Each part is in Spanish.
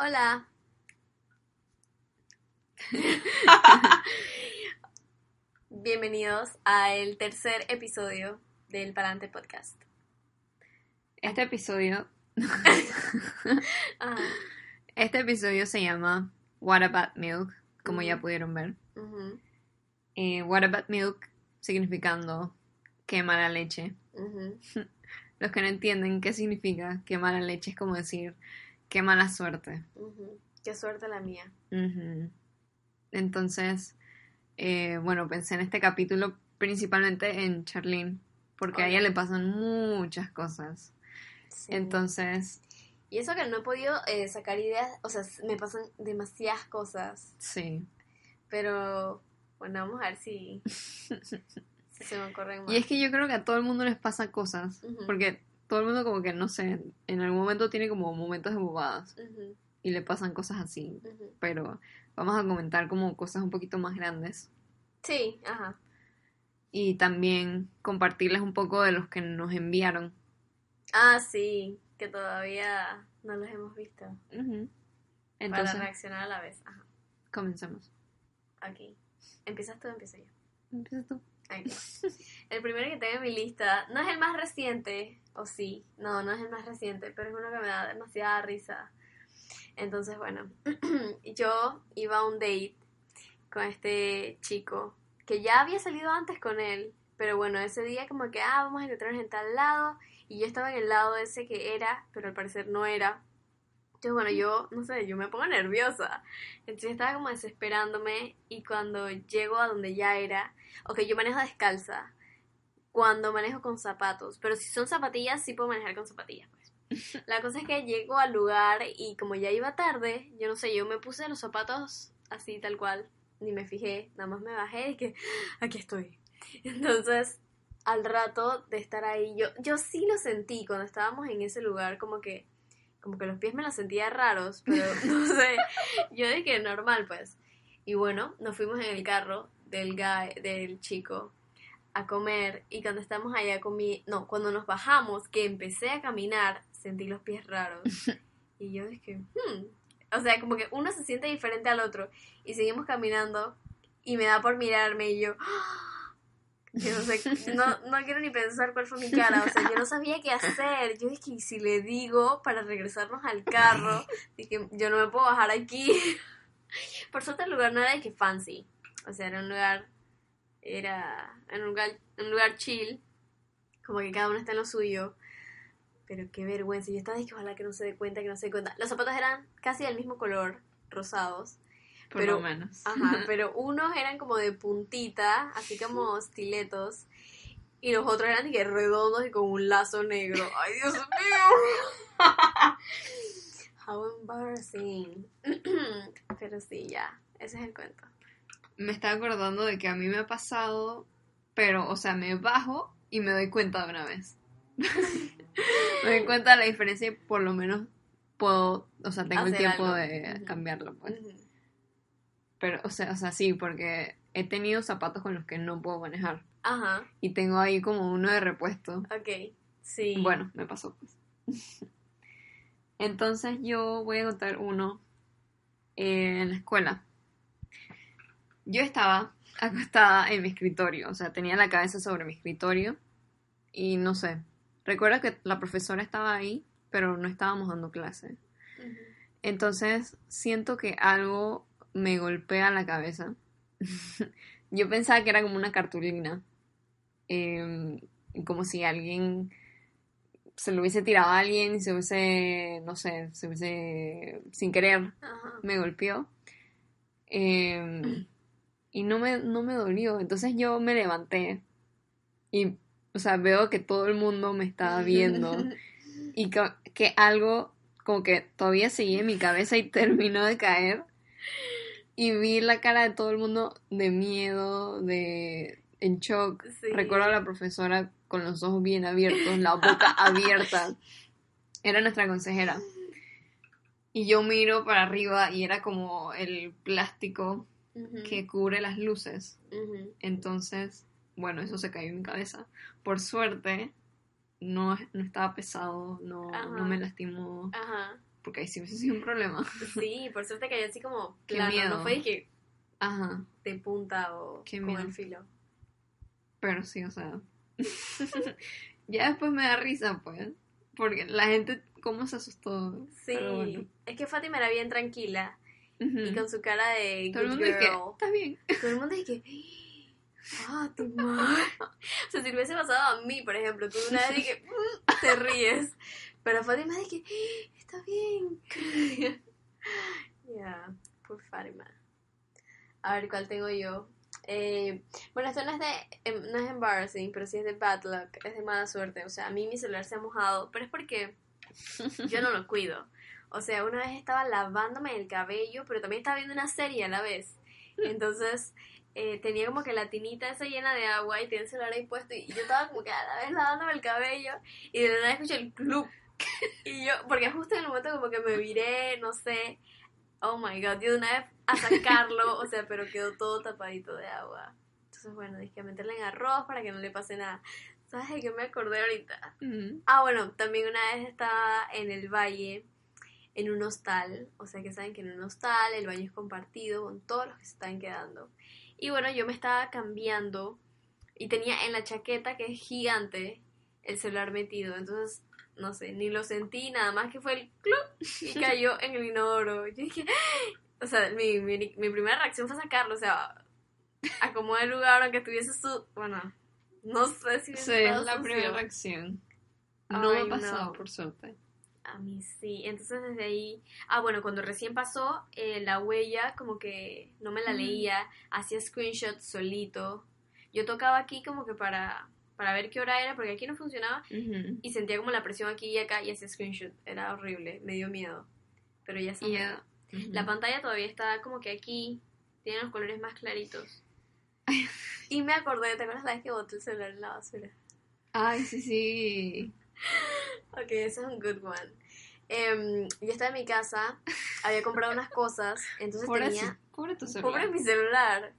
Hola. Bienvenidos al tercer episodio del Palante Podcast. Este episodio. Este episodio se llama What About Milk, como ya Ujú. pudieron ver. Eh, What About Milk significando quema la leche. Los que no entienden qué significa quema la leche es como decir qué mala suerte. Qué suerte la mía. Entonces, eh, bueno, pensé en este capítulo principalmente en Charlene, porque a ella le pasan muchas cosas. Sí. Entonces, Y eso que no he podido eh, sacar ideas, o sea, me pasan demasiadas cosas, sí. pero bueno, vamos a ver si, si se me ocurren más. Y es que yo creo que a todo el mundo les pasa cosas, porque todo el mundo como que, no sé, en algún momento tiene como momentos de bobadas y le pasan cosas así, pero vamos a comentar como cosas un poquito más grandes Sí, ajá. y también compartirles un poco de los que nos enviaron. Ah, sí, que todavía no los hemos visto. Para Entonces, reaccionar a la vez. Ajá. comencemos. Aquí. ¿Empiezas tú o empiezo yo? Empieza tú. El primero que tengo en mi lista no es el más reciente, o sí, no, no es el más reciente, pero es uno que me da demasiada risa. Entonces, bueno, yo iba a un date con este chico que ya había salido antes con él, pero bueno, ese día como que, ah, vamos a encontrarnos en tal lado, y yo estaba en el lado ese que era, pero al parecer no era. Entonces, bueno, yo, no sé, yo me pongo nerviosa. Entonces estaba como desesperándome y cuando llego a donde ya era, ok, yo manejo descalza cuando manejo con zapatos, pero si son zapatillas sí puedo manejar con zapatillas, pues. La cosa es que llego al lugar y como ya iba tarde, yo no sé, yo me puse los zapatos así tal cual, ni me fijé, nada más me bajé y que aquí estoy. Entonces, al rato de estar ahí, yo, yo sí lo sentí cuando estábamos en ese lugar, como que, como que los pies me los sentía raros, pero no sé, yo dije normal pues. Y bueno, nos fuimos en el carro del guy, del chico a comer y cuando estamos allá comí, no, cuando nos bajamos, que empecé a caminar, sentí los pies raros. Y yo dije, hmm. O sea, como que uno se siente diferente al otro. Y seguimos caminando y me da por mirarme y yo. No no, quiero ni pensar cuál fue mi cara. O sea, yo no sabía qué hacer. Yo dije, ¿y si le digo para regresarnos al carro? Dije, yo no me puedo bajar aquí. Por suerte el lugar no era de que fancy. O sea, era un lugar, era un lugar, un lugar chill. Como que cada uno está en lo suyo. Pero qué vergüenza. Yo estaba diciendo, ojalá que no se dé cuenta, que no se dé cuenta. Los zapatos eran casi del mismo color, rosados. Por Pero- lo menos. Ajá, pero unos eran como de puntita, así como estiletos. Y los otros eran de que redondos y con un lazo negro. ¡Ay, Dios mío! How embarrassing. Pero sí, ya. Ese es el cuento. Me estaba acordando de que a mí me ha pasado, pero, o sea, me bajo y me doy cuenta de una vez. me doy cuenta de la diferencia y por lo menos puedo, o sea, tengo el tiempo algo. de cambiarlo, pues. Pero, o sea, o sea, sí, porque he tenido zapatos con los que no puedo manejar. Ajá, Y tengo ahí como uno de repuesto. ok. Sí. Bueno, me pasó pues. Entonces yo voy a contar uno eh, en la escuela. Yo estaba acostada en mi escritorio, o sea, tenía la cabeza sobre mi escritorio y no sé, recuerdo que la profesora estaba ahí, pero no estábamos dando clase. Entonces siento que algo me golpea la cabeza. Yo pensaba que era como una cartulina, em, como si alguien se lo hubiese tirado a alguien y se hubiese, no sé, se hubiese, sin querer, Ajá. me golpeó. Em, y no me, no me dolió. Entonces yo me levanté y, o sea, veo que todo el mundo me estaba viendo y que, que algo como que todavía seguía en mi cabeza y terminó de caer. Y vi la cara de todo el mundo de miedo, de en shock. Sí. Recuerdo a la profesora con los ojos bien abiertos, la boca abierta. Era nuestra consejera. Y yo miro para arriba y era como el plástico que cubre las luces. Entonces, bueno, eso se cayó en mi cabeza. Por suerte, no, no estaba pesado, no, no me lastimó. Ajá. Porque ahí sí hubiese sido un problema. Sí, por suerte cayó así como Qué miedo. no fue que Ajá, de punta o Qué con miedo. el filo. pero sí, o sea. ya después me da risa, pues. Porque la gente, ¿cómo se asustó? Sí, bueno. es que Fátima era bien tranquila Ujú. y con su cara de Todo el mundo girl. está bien. Todo el mundo dice que Fátima. O sea, si hubiese pasado a mí, por ejemplo, tú una vez dije, "Mm", te ríes. Pero Fátima dice que está bien. Ya, por Fátima. A ver, ¿cuál tengo yo? Eh, bueno, esto no es de em, no es embarrassing, pero sí es de bad luck, es de mala suerte. O sea, a mí mi celular se ha mojado, pero es porque yo no lo cuido. O sea, una vez estaba lavándome el cabello, pero también estaba viendo una serie a la vez. Entonces, eh, tenía como que la tinita esa llena de agua y tenía el celular ahí puesto y yo estaba como que a la vez lavándome el cabello y de la nada escuché el club. Y yo, porque justo en el momento como que me viré, no sé, oh my god, yo de una vez a sacarlo, o sea, pero quedó todo tapadito de agua. Entonces, bueno, dije que meterle en arroz para que no le pase nada. ¿Sabes de qué me acordé ahorita? Ujú. Ah, bueno, también una vez estaba en el valle, en un hostal. O sea que saben que en un hostal el baño es compartido con todos los que se están quedando. Y bueno, yo me estaba cambiando y tenía en la chaqueta, que es gigante, el celular metido. Entonces, no sé, ni lo sentí, nada más que fue el club y cayó en el inodoro. Yo dije, o sea, mi, mi, mi primera reacción fue sacarlo, o sea, acomodar el lugar aunque estuviese su... Bueno, no sé si Sí, es la primera reacción. No me Ay, pasado, no. por suerte. A mí sí, entonces desde ahí, ah bueno, cuando recién pasó, eh, la huella como que no me la Mm. leía, hacía screenshots solito. Yo tocaba aquí como que para, para ver qué hora era, porque aquí no funcionaba, Ujú. y sentía como la presión aquí y acá y hacía screenshot, era horrible, me dio miedo, pero ya Y sabía. ya. ujú. La pantalla todavía está como que aquí, tiene los colores más claritos. Y me acordé, ¿te acuerdas la vez que boté el celular en la basura? Ay, sí, sí. Ok, ese es un good one. Em, yo estaba en mi casa, había comprado unas cosas, entonces Pobre, tenía... su- pobre tu celular. Pobre mi celular.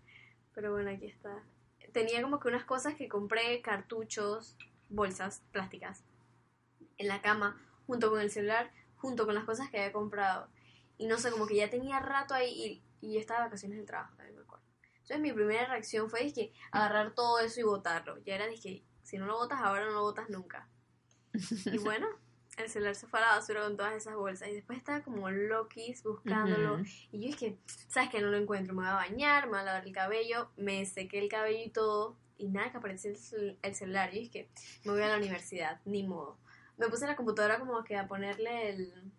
Pero bueno, aquí está. Tenía como que unas cosas que compré, cartuchos, bolsas plásticas, en la cama, junto con el celular, junto con las cosas que había comprado. Y no sé, como que ya tenía rato ahí y, y yo estaba de vacaciones del trabajo, también me acuerdo. Entonces mi primera reacción fue dizque, agarrar todo eso y botarlo. Ya era dije, si no lo botas ahora, no lo botas nunca. Y bueno, el celular se fue a la basura con todas esas bolsas. Y después estaba como Lokis buscándolo. Y yo es que, ¿sabes que No lo encuentro. Me voy a bañar, me voy a lavar el cabello, me sequé el cabello y todo. Y nada, que apareció el, el celular. Y es que me voy a la universidad, ni modo. Me puse en la computadora como que a ponerle el,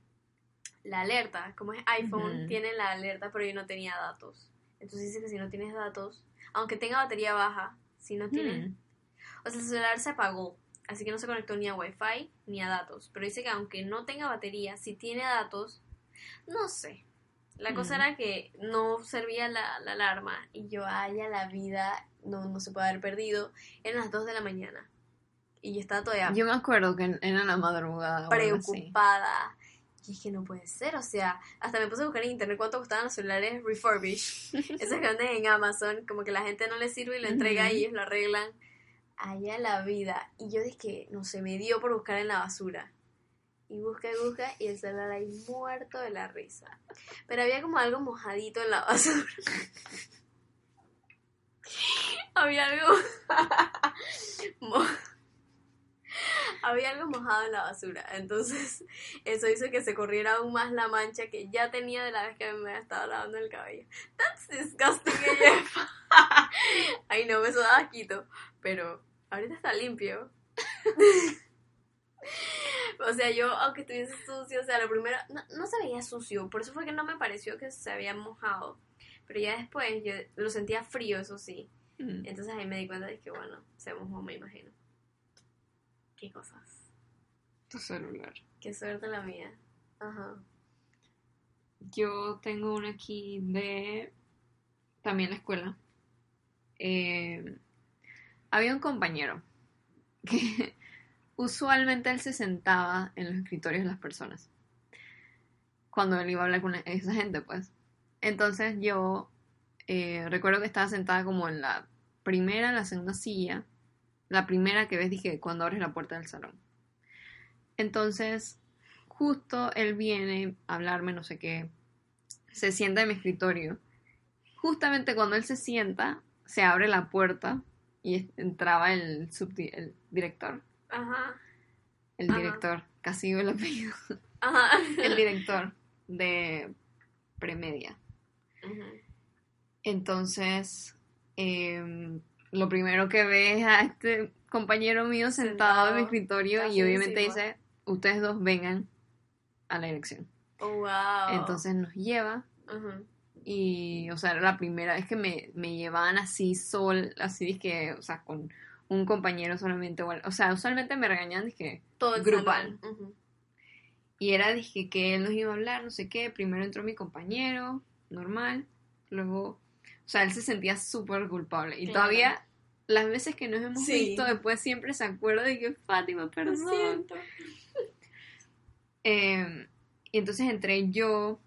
la alerta. Como es iPhone, tiene la alerta, pero yo no tenía datos. Entonces dice que si no tienes datos, aunque tenga batería baja, si no tienes... O sea, el celular se apagó. Así que no se conectó ni a Wi-Fi ni a datos. Pero dice que aunque no tenga batería, si tiene datos, no sé. La cosa era que no servía la, la alarma. Y yo, ay, a la vida, no, no se puede haber perdido. Eran las 2 de la mañana. Y yo estaba todavía Yo me acuerdo que era la madrugada. preocupada. Y es que no puede ser, o sea, hasta me puse a buscar en internet cuánto costaban los celulares refurbished. Esos que venden en Amazon, como que la gente no le sirve y lo entrega y ellos lo arreglan. Allá la vida. Y yo dije no sé, me dio por buscar en la basura. Y busca y busca y el celular ahí muerto de la risa. Pero había como algo mojadito en la basura. había algo... mo- había algo mojado en la basura. Entonces, eso hizo que se corriera aún más la mancha que ya tenía de la vez que me estaba lavando el cabello. That's disgusting, AF. Ay, no, eso da asquito. Pero ahorita está limpio. o sea, yo, aunque estuviese sucio, o sea, lo primero, no, no se veía sucio. Por eso fue que no me pareció que se había mojado. Pero ya después yo lo sentía frío, eso sí. Mm. Entonces ahí me di cuenta de que, bueno, se mojó, me imagino. Qué cosas. Tu celular. Qué suerte la mía. Ajá. Yo tengo una aquí de también la escuela. Eh, había un compañero que usualmente él se sentaba en los escritorios de las personas cuando él iba a hablar con esa gente, pues. Entonces yo eh, recuerdo que estaba sentada como en la primera, la segunda silla, la primera que ves, dije, cuando abres la puerta del salón. Entonces, justo él viene a hablarme, no sé qué, se sienta en mi escritorio. Justamente cuando él se sienta, se abre la puerta y entraba el, subdi- el director. Ajá. El Ajá. director, casi digo el apellido. Ajá. El director de Premedia. Ujú. Entonces, em, lo primero que ve es a este compañero mío sentado en mi escritorio y obviamente dice, ustedes dos vengan a la elección. Oh, wow. Entonces nos lleva y, o sea, era la primera vez que me, me llevaban así sol, así que, o sea, con un compañero solamente, o, sea, usualmente me regañan, dije, Todo el Grupal. Y era, dije, que él nos iba a hablar, no sé qué. Primero entró mi compañero, normal. Luego, sea, él se sentía súper culpable. Y Claro. todavía, las veces que nos hemos Sí. visto, después siempre se acuerda de que Fátima, Lo perdón. siento. Eh, y entonces entré yo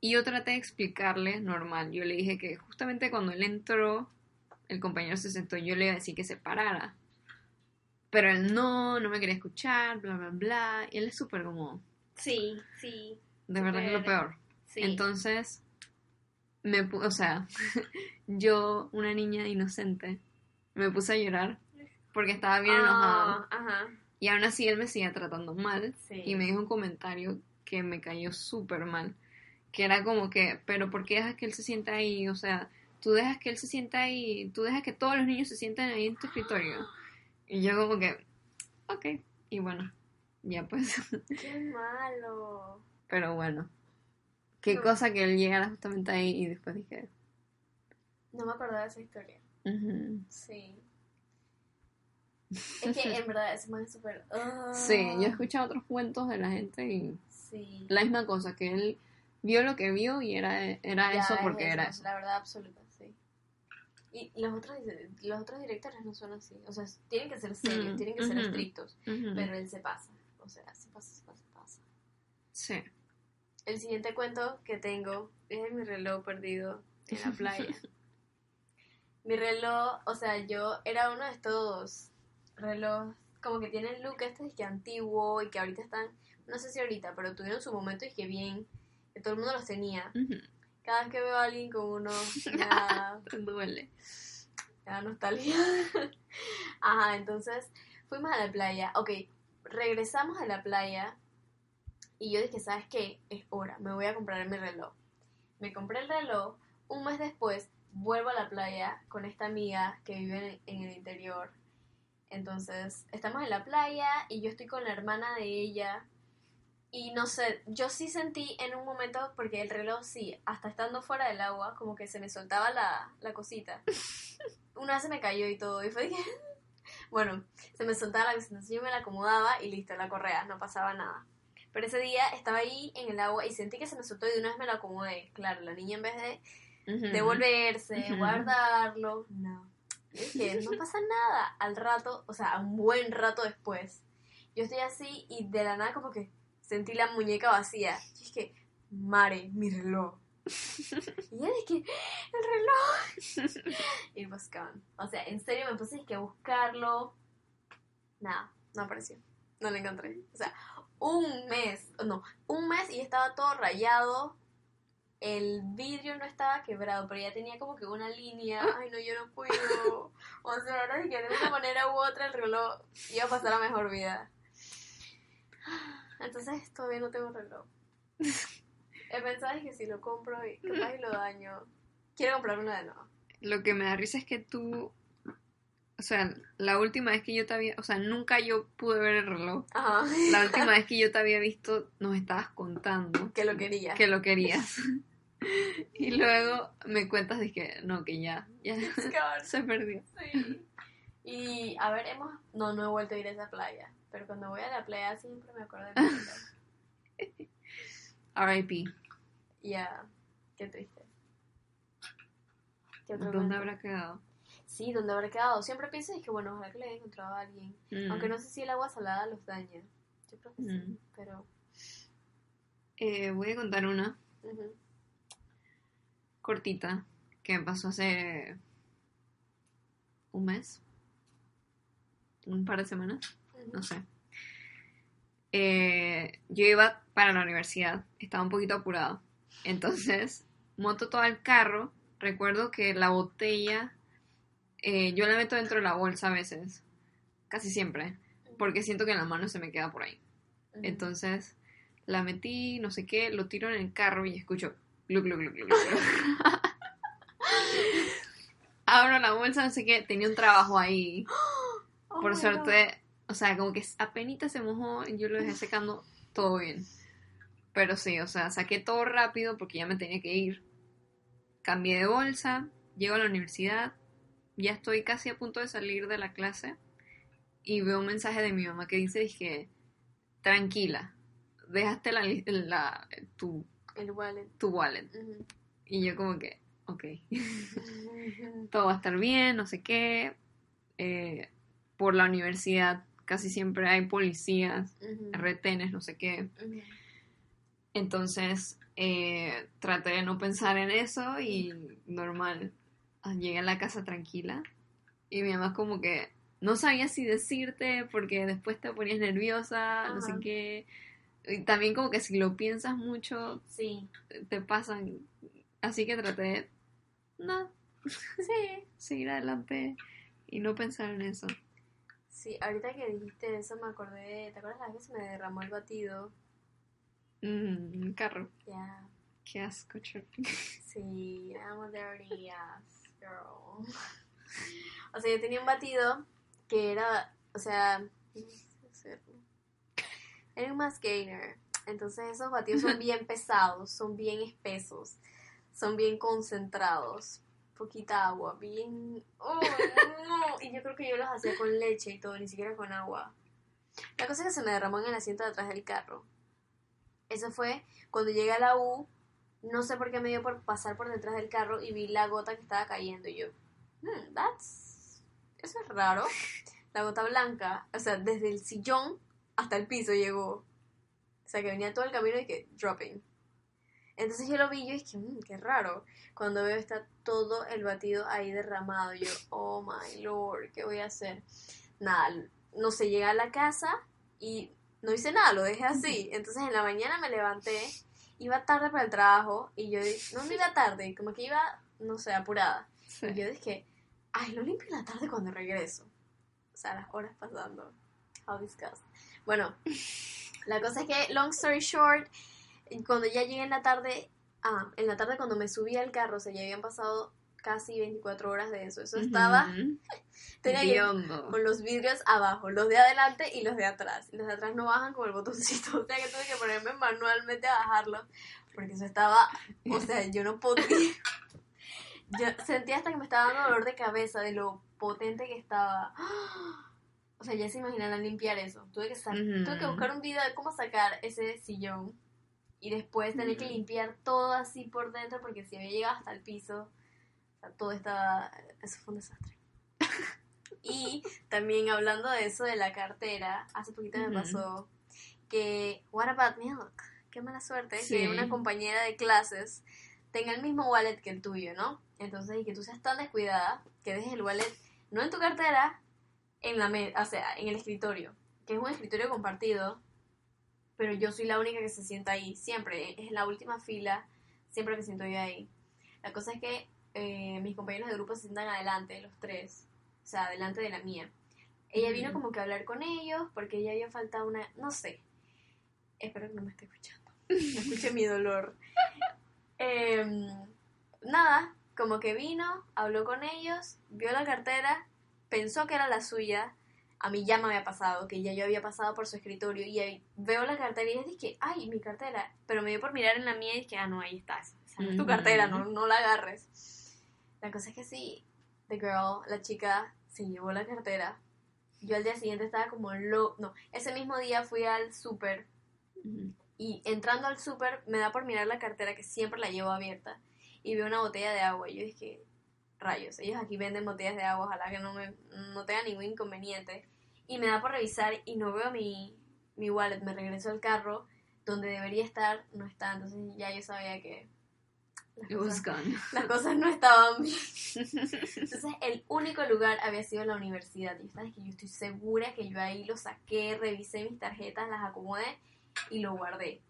y yo traté de explicarle normal. Yo le dije que justamente cuando él entró, el compañero se sentó, yo le iba a decir que se parara. Pero él no, no me quería escuchar, bla, bla, bla. Y él es súper como, Sí, sí, de verdad que es lo peor. sí. Entonces, me o sea, yo, una niña inocente, me puse a llorar porque estaba bien enojado. Ah, Ajá. Y aún así él me seguía tratando mal Sí. y me dijo un comentario que me cayó súper mal. Que era como que, pero ¿por qué dejas que él se sienta ahí? O sea, tú dejas que él se sienta ahí, tú dejas que todos los niños se sienten ahí en tu escritorio. Y yo como que, ok, y bueno, ya pues. Qué malo. Pero bueno, qué No. cosa que él llegara justamente ahí y después dije, No me acordaba de esa historia. Sí. Es que en verdad ese man es súper. ah, sí, yo he escuchado otros cuentos de la gente y Sí. la misma cosa, que él vio lo que vio y era, era Ya eso es porque era eso. La verdad absoluta, sí. Y los otros, los otros directores no son así. O sea, tienen que ser serios, tienen que ser estrictos. Pero él se pasa. O sea, se pasa, se pasa, se pasa. Sí. El siguiente cuento que tengo es de mi reloj perdido en la playa. mi reloj, o sea, yo era uno de estos relojes como que tienen look este es que antiguo y que ahorita están, no sé si ahorita, pero tuvieron su momento y que bien, que todo el mundo los tenía. Cada vez que veo a alguien con uno, Te duele. da nostalgia. Ajá, entonces fuimos a la playa. Ok, regresamos a la playa y yo dije, ¿sabes qué? Es hora, me voy a comprar mi reloj. Me compré el reloj, un mes después vuelvo a la playa con esta amiga que vive en, el interior. Entonces, estamos en la playa y yo estoy con la hermana de ella. Y no sé, yo sí sentí en un momento, porque el reloj sí, hasta estando fuera del agua, como que se me soltaba la, la cosita. Una vez se me cayó y todo, y fue. Bueno, se me soltaba la cosita, yo me la acomodaba y listo, la correa, no pasaba nada. Pero ese día estaba ahí en el agua y sentí que se me soltó y de una vez me la acomodé. Claro, la niña en vez de devolverse, guardarlo. No. Dije, no pasa nada. Al rato, o sea, un buen rato después, yo estoy así y de la nada como que sentí la muñeca vacía. Yo dije, Mare, mi reloj. Y yo dije, el reloj. Y gone. O sea, en serio me puse dizque, a buscarlo. Nada, no apareció. No lo encontré. O sea, un mes, no, un mes y estaba todo rayado. El vidrio no estaba quebrado, pero ya tenía como que una línea. Ay, no, yo no puedo. O sea, ahora que de una manera u otra el reloj iba a pasar a mejor vida. Entonces todavía no tengo reloj. He pensado que si lo compro y capaz y lo daño, quiero comprarme una de nuevo. Lo que me da risa es que tú, o sea, la última vez que yo te había, o sea, nunca yo pude ver el reloj. Ajá. La última vez que yo te había visto, nos estabas contando Que lo quería. que lo querías. Y luego me cuentas de que no, que ya, se perdió. sí. Y a ver, hemos. No, no he vuelto a ir a esa playa. Pero cuando voy a la playa siempre me acuerdo de. R.I.P. Ya, qué triste. ¿Qué ¿Dónde cuento? habrá quedado? Sí, ¿dónde habrá quedado? Siempre pienso y que bueno, ojalá que le haya encontrado a alguien. Mm. Aunque no sé si el agua salada los daña. Yo creo que sí, Mm. pero. Eh, voy a contar una cortita que me pasó hace un mes, un par de semanas, no sé. eh, yo iba para la universidad, estaba un poquito apurada. Entonces, monto todo el carro. Recuerdo que la botella, eh, yo la meto dentro de la bolsa a veces, casi siempre, porque siento que en la mano se me queda por ahí. Entonces, la metí, no sé qué, lo tiro en el carro y escucho glu, glu, glu, glu. Abro la bolsa, no sé qué, tenía un trabajo ahí. Oh Por my suerte, o sea, como que apenas se mojó y yo lo dejé secando todo bien. Pero sí, o sea, saqué todo rápido porque ya me tenía que ir. Cambié de bolsa, llego a la universidad, ya estoy casi a punto de salir de la clase y veo un mensaje de mi mamá que dice, dije, tranquila, dejaste la, la- tu. El wallet. tu wallet. Y yo como que, ok, todo va a estar bien, no sé qué. Eh, por la universidad casi siempre hay policías, retenes, no sé qué. Entonces eh, traté de no pensar en eso y normal. Llegué a la casa tranquila y mi mamá como que no sabía si decirte porque después te ponías nerviosa, no sé Ajá. qué. Y también como que si lo piensas mucho Sí. te pasan. Así que traté de no, Sí. seguir adelante y no pensar en eso. Sí, ahorita que dijiste eso me acordé, ¿te acuerdas la vez que se me derramó el batido? Mm, un carro, Ya, qué asco, Chuck. sí, I'm a dirty ass girl. O sea, yo tenía un batido que era, o sea, era un gainer. Entonces esos batidos son bien pesados, son bien espesos, son bien concentrados. Poquita agua, bien... ¡Oh, no! Y yo creo que yo los hacía con leche y todo, ni siquiera con agua. La cosa es que se me derramó en el asiento de atrás del carro. Eso fue cuando llegué a la U, no sé por qué me dio por pasar por detrás del carro y vi la gota que estaba cayendo. Y yo, hmm, that's... Eso es raro. La gota blanca, o sea, desde el sillón hasta el piso llegó. O sea, que venía todo el camino y que dropping. Entonces yo lo vi y yo dije, mmm, qué raro. Cuando veo está todo el batido ahí derramado. Yo, oh my lord, ¿qué voy a hacer? Nada, no sé, llegué a la casa y no hice nada, lo dejé así. Entonces en la mañana me levanté, iba tarde para el trabajo y yo, no, no iba tarde, como que iba, no sé, apurada. Sí. Y yo dije, ay, lo limpio en la tarde cuando regreso. O sea, las horas pasando. How disgust. Bueno, la cosa es que, long story short, cuando ya llegué en la tarde, ah, en la tarde cuando me subí al carro, o sea, ya habían pasado casi 24 horas de eso. Eso estaba, Ujú. tenía que- Hediondo. con los vidrios abajo, los de adelante y los de atrás. Los de atrás no bajan con el botoncito, o sea que tuve que ponerme manualmente a bajarlos, porque eso estaba, o sea, yo no podía. Yo sentía hasta que me estaba dando dolor de cabeza de lo potente que estaba. O sea, ya se imaginarán limpiar eso. Tuve que, Ujú. tuve que buscar un video de cómo sacar ese sillón y después tener que limpiar todo así por dentro porque si había llegado hasta el piso, o sea, todo estaba... Eso fue un desastre. Y también hablando de eso de la cartera, hace poquito me pasó que, what about milk? Qué mala suerte Sí. que una compañera de clases tenga el mismo wallet que el tuyo, ¿no? Entonces, y que tú seas tan descuidada que dejes el wallet no en tu cartera, en la me- o sea, en el escritorio, que es un escritorio compartido, pero yo soy la única que se sienta ahí, siempre, es la última fila, siempre me siento yo ahí. La cosa es que eh, mis compañeros de grupo se sientan adelante, los tres, o sea, adelante de la mía. Ella vino Ujú. como que a hablar con ellos porque ella había faltado una, no sé, espero que no me esté escuchando, no escuche mi dolor. Em, nada, como que vino, habló con ellos, vio la cartera, pensó que era la suya. A mí ya me había pasado, que ya yo había pasado por su escritorio y ahí veo la cartera y dije, ay, mi cartera. Pero me dio por mirar en la mía y dije, ah, no, ahí está. Esa no es tu cartera, no, no la agarres. La cosa es que sí, the girl, la chica, se llevó la cartera. Yo al día siguiente estaba como lo... No, ese mismo día fui al súper y entrando al súper me da por mirar la cartera que siempre la llevo abierta y veo una botella de agua. Y yo dije, rayos, ellos aquí venden botellas de agua, ojalá que no, me, no tenga ningún inconveniente. Y me da por revisar y no veo mi, mi wallet, me regreso al carro donde debería estar, no está. Entonces ya yo sabía que las It was cosas, gone. las cosas no estaban bien. Entonces, el único lugar había sido la universidad. Y sabes que yo estoy segura que yo ahí lo saqué, revisé mis tarjetas, las acomodé y lo guardé.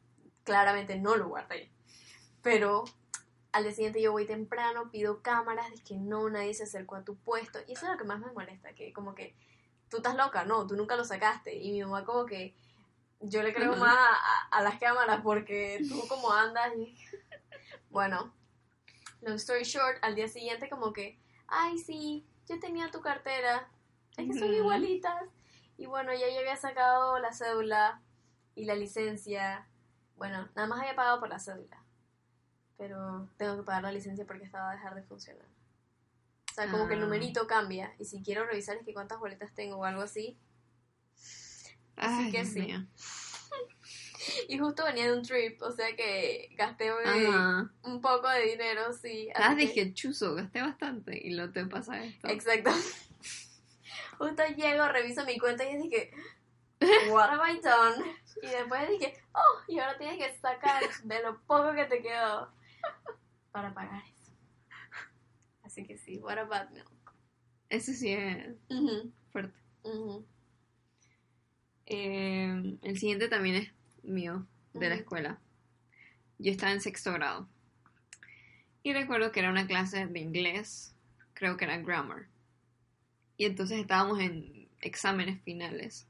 Claramente no lo guardé. Pero al día siguiente yo voy temprano, pido cámaras, de que no, nadie se acercó a tu puesto. Y eso es lo que más me molesta, que como que tú estás loca, no, tú nunca lo sacaste. Y mi mamá como que yo le creo Ujú. más a, a las cámaras porque tú como andas y... Bueno, long story short, al día siguiente como que, ay sí, yo tenía tu cartera, es que son igualitas. Y bueno, ya yo había sacado la cédula y la licencia. Bueno, nada más había pagado por la cédula. Pero tengo que pagar la licencia porque estaba a dejar de funcionar. O sea, como que el Ah. numerito cambia. Y si quiero revisar es que cuántas boletas tengo o algo así. Ay, que Dios sí. mío. Y justo venía de un trip, o sea que gasté Ajá. un poco de dinero, sí. Ah, que- dije, chuzo, gasté bastante y luego te pasa esto. Exacto. Justo llego, reviso mi cuenta y dije, what have I done? Y después dije, oh, y ahora tienes que sacar de lo poco que te quedó para pagar eso. Así que sí, what about milk? Ese sí es fuerte. Eh, el siguiente también es mío, de la escuela. Yo estaba en sexto grado. Y recuerdo que era una clase de inglés, creo que era grammar. Y entonces estábamos en exámenes finales.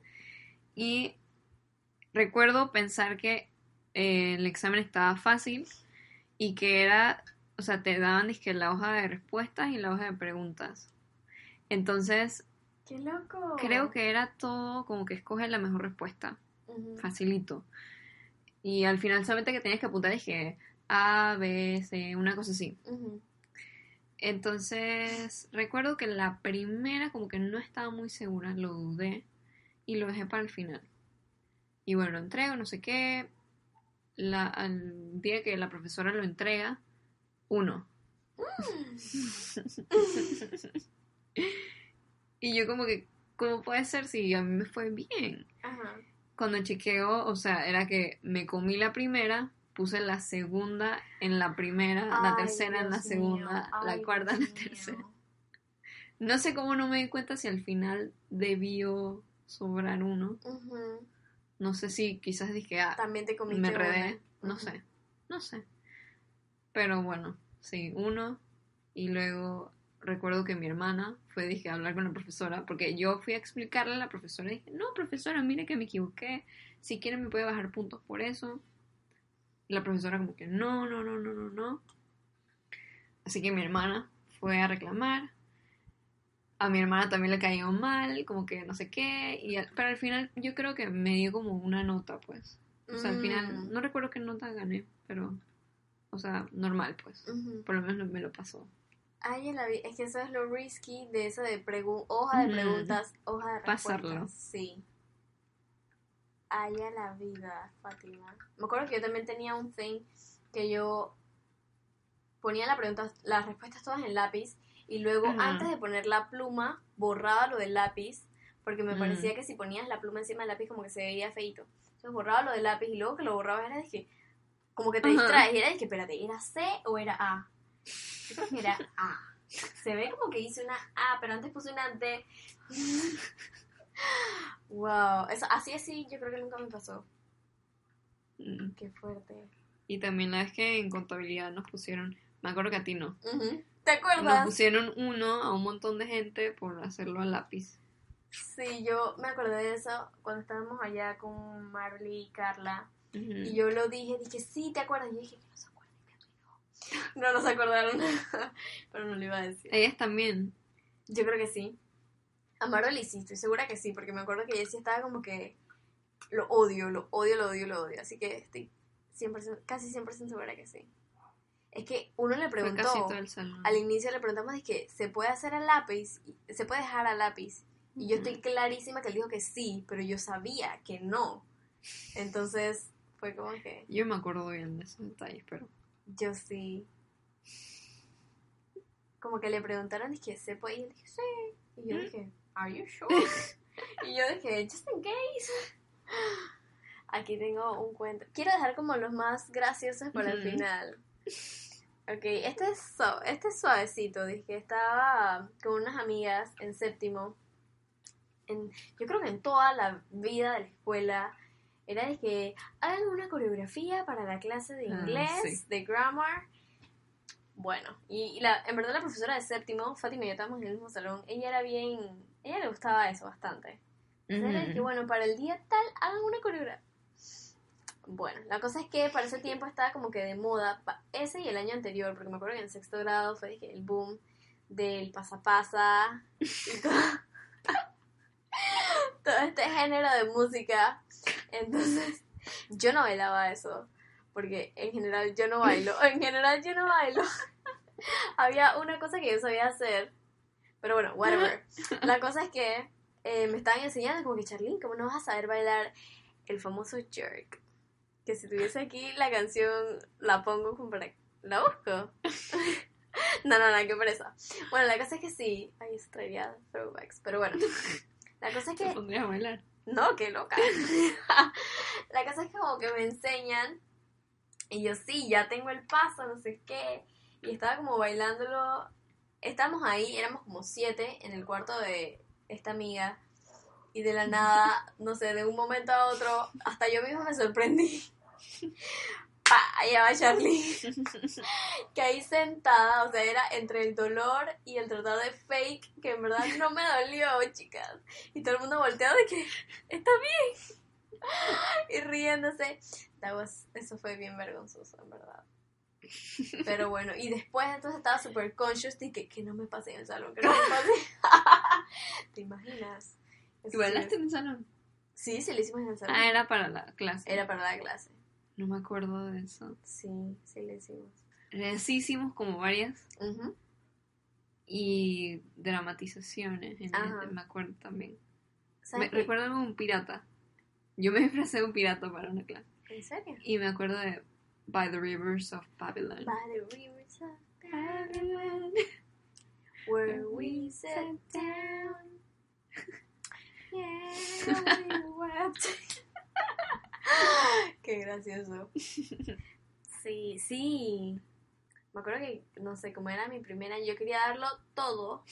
Y recuerdo pensar que eh, el examen estaba fácil y que era, o sea, te daban dizque, la hoja de respuestas y la hoja de preguntas. Entonces, ¡Qué loco! creo que era todo como que escoge la mejor respuesta Facilito. Y al final solamente que tenías que apuntar es que A, B, C, una cosa así. Entonces, recuerdo que la primera como que no estaba muy segura, lo dudé y lo dejé para el final. Y bueno, lo entrego, no sé qué. La, al día que la profesora lo entrega, uno. y yo como que, ¿cómo puede ser si a mí me fue bien? Ajá. Cuando chequeo, o sea, era que me comí la primera, puse la segunda en la primera, la tercera en la segunda, la cuarta en la tercera. mío. No sé cómo no me di cuenta si al final debió sobrar uno. No sé si quizás dije, ah, También te comiste me una. No sé, no sé. Pero bueno, sí, uno. Y luego recuerdo que mi hermana fue, dije, a hablar con la profesora, porque yo fui a explicarle a la profesora y dije, no, profesora, mire que me equivoqué, si quiere me puede bajar puntos por eso. La profesora como que, no, no, no, no, no, no. Así que mi hermana fue a reclamar. A mi hermana también le cayó mal, como que no sé qué, y al- pero al final yo creo que me dio como una nota, pues. O sea, al final, Mm. no recuerdo qué nota gané, pero, o sea, normal, pues. Por lo menos me lo pasó. Ay, en la vi- es que eso es lo risky de eso de pregu- hoja de preguntas, hoja de respuestas. Pasarlo. Sí. Ay, a la vida, Fátima. Me acuerdo que yo también tenía un thing que yo ponía la pregunta, las respuestas todas en lápiz y luego antes de poner la pluma borraba lo del lápiz porque me Mm. parecía que si ponías la pluma encima del lápiz como que se veía feito. Entonces borraba lo del lápiz y luego que lo borraba era de que como que te distraes y era de que espérate, ¿era C o era A? Que era A. Se ve como que hice una A, pero antes puse una D. wow, eso, así así yo creo que nunca me pasó. Mm. Qué fuerte. Y también la vez que en contabilidad nos pusieron, me acuerdo que a ti no. ¿Te nos acuerdas? pusieron uno a un montón de gente por hacerlo a lápiz. Sí, yo me acordé de eso cuando estábamos allá con Marley y Carla. Y yo lo dije, dije, sí, ¿te acuerdas? Y yo dije que no se acuerdan. y Carla no. No nos acordaron, pero no lo iba a decir. Ellas también. Yo creo que sí. A Marley sí, estoy segura que sí, porque me acuerdo que ella sí estaba como que lo odio, lo odio, lo odio, lo odio. Así que estoy 100%, casi 100% segura que sí. Es que uno le preguntó, al inicio le preguntamos de que se puede hacer al lápiz, se puede dejar al lápiz. Y yo estoy clarísima que él dijo que sí, pero yo sabía que no. Entonces fue como que Yo me acuerdo bien de esos detalles, pero... yo sí. Como que le preguntaron, dije, ¿se puede? Y él dije, sí. Y yo ¿Mm? dije, ¿Are you sure? y yo dije, just in case. Aquí tengo un cuento. Quiero dejar como los más graciosos para el final. Ok, este es, este es suavecito. Dije, estaba con unas amigas en séptimo. En, yo creo que en toda la vida de la escuela era de que hagan una coreografía para la clase de Ah, inglés, sí. de grammar. Bueno, y, la, en verdad la profesora de séptimo, Fátima y yo estábamos en el mismo salón, ella era bien, ella le gustaba eso bastante. Entonces era de que, bueno, para el día tal, hagan una coreografía. Bueno, la cosa es que para ese tiempo estaba como que de moda, ese y el año anterior, porque me acuerdo que en sexto grado fue que el boom del pasapasa y todo, todo este género de música. Entonces, yo no bailaba eso, porque en general yo no bailo, en general yo no bailo. Había una cosa que yo sabía hacer, pero bueno, whatever. La cosa es que eh, me estaban enseñando como que, Charlene, ¿cómo no vas a saber bailar el famoso jerk? Que si tuviese aquí la canción, la pongo como para... ¿La busco? no, no, no, qué presa. Bueno, la cosa es que sí. Ay, eso traería throwbacks. Pero bueno, la cosa es Te que... pondrías a bailar. No, qué loca. la cosa es que como que me enseñan y yo sí, ya tengo el paso, no sé qué. Y estaba como bailándolo. Estábamos ahí, éramos como siete en el cuarto de esta amiga. Y de la nada, no sé, de un momento a otro, hasta yo misma me sorprendí. Pa, allá va Charlie. que ahí sentada, o sea, era entre el dolor y el tratar de fake, que en verdad no me dolió, chicas. Y todo el mundo volteado de que, está bien. y riéndose. That was- eso fue bien vergonzoso, en verdad. Pero bueno, y después entonces estaba súper conscious de que, que no me pasé en el salón, que no me pasé. ¿Te imaginas? Eso ¿Y sí bailaste me- en el salón? Sí, sí, lo hicimos en el salón. Ah, era para la clase. Era para la clase. No me acuerdo de eso. Sí, sí lo hicimos. Sí hicimos como varias y dramatizaciones. en este, me acuerdo también. Me, recuerdo un pirata. Yo me disfracé de un pirata para una clase. ¿En serio? Y me acuerdo de By the Rivers of Babylon. By the rivers of Babylon, where we sat down. Yeah, we wept. Qué gracioso. Sí, sí. Me acuerdo que, no sé, como era mi primera, yo quería darlo todo.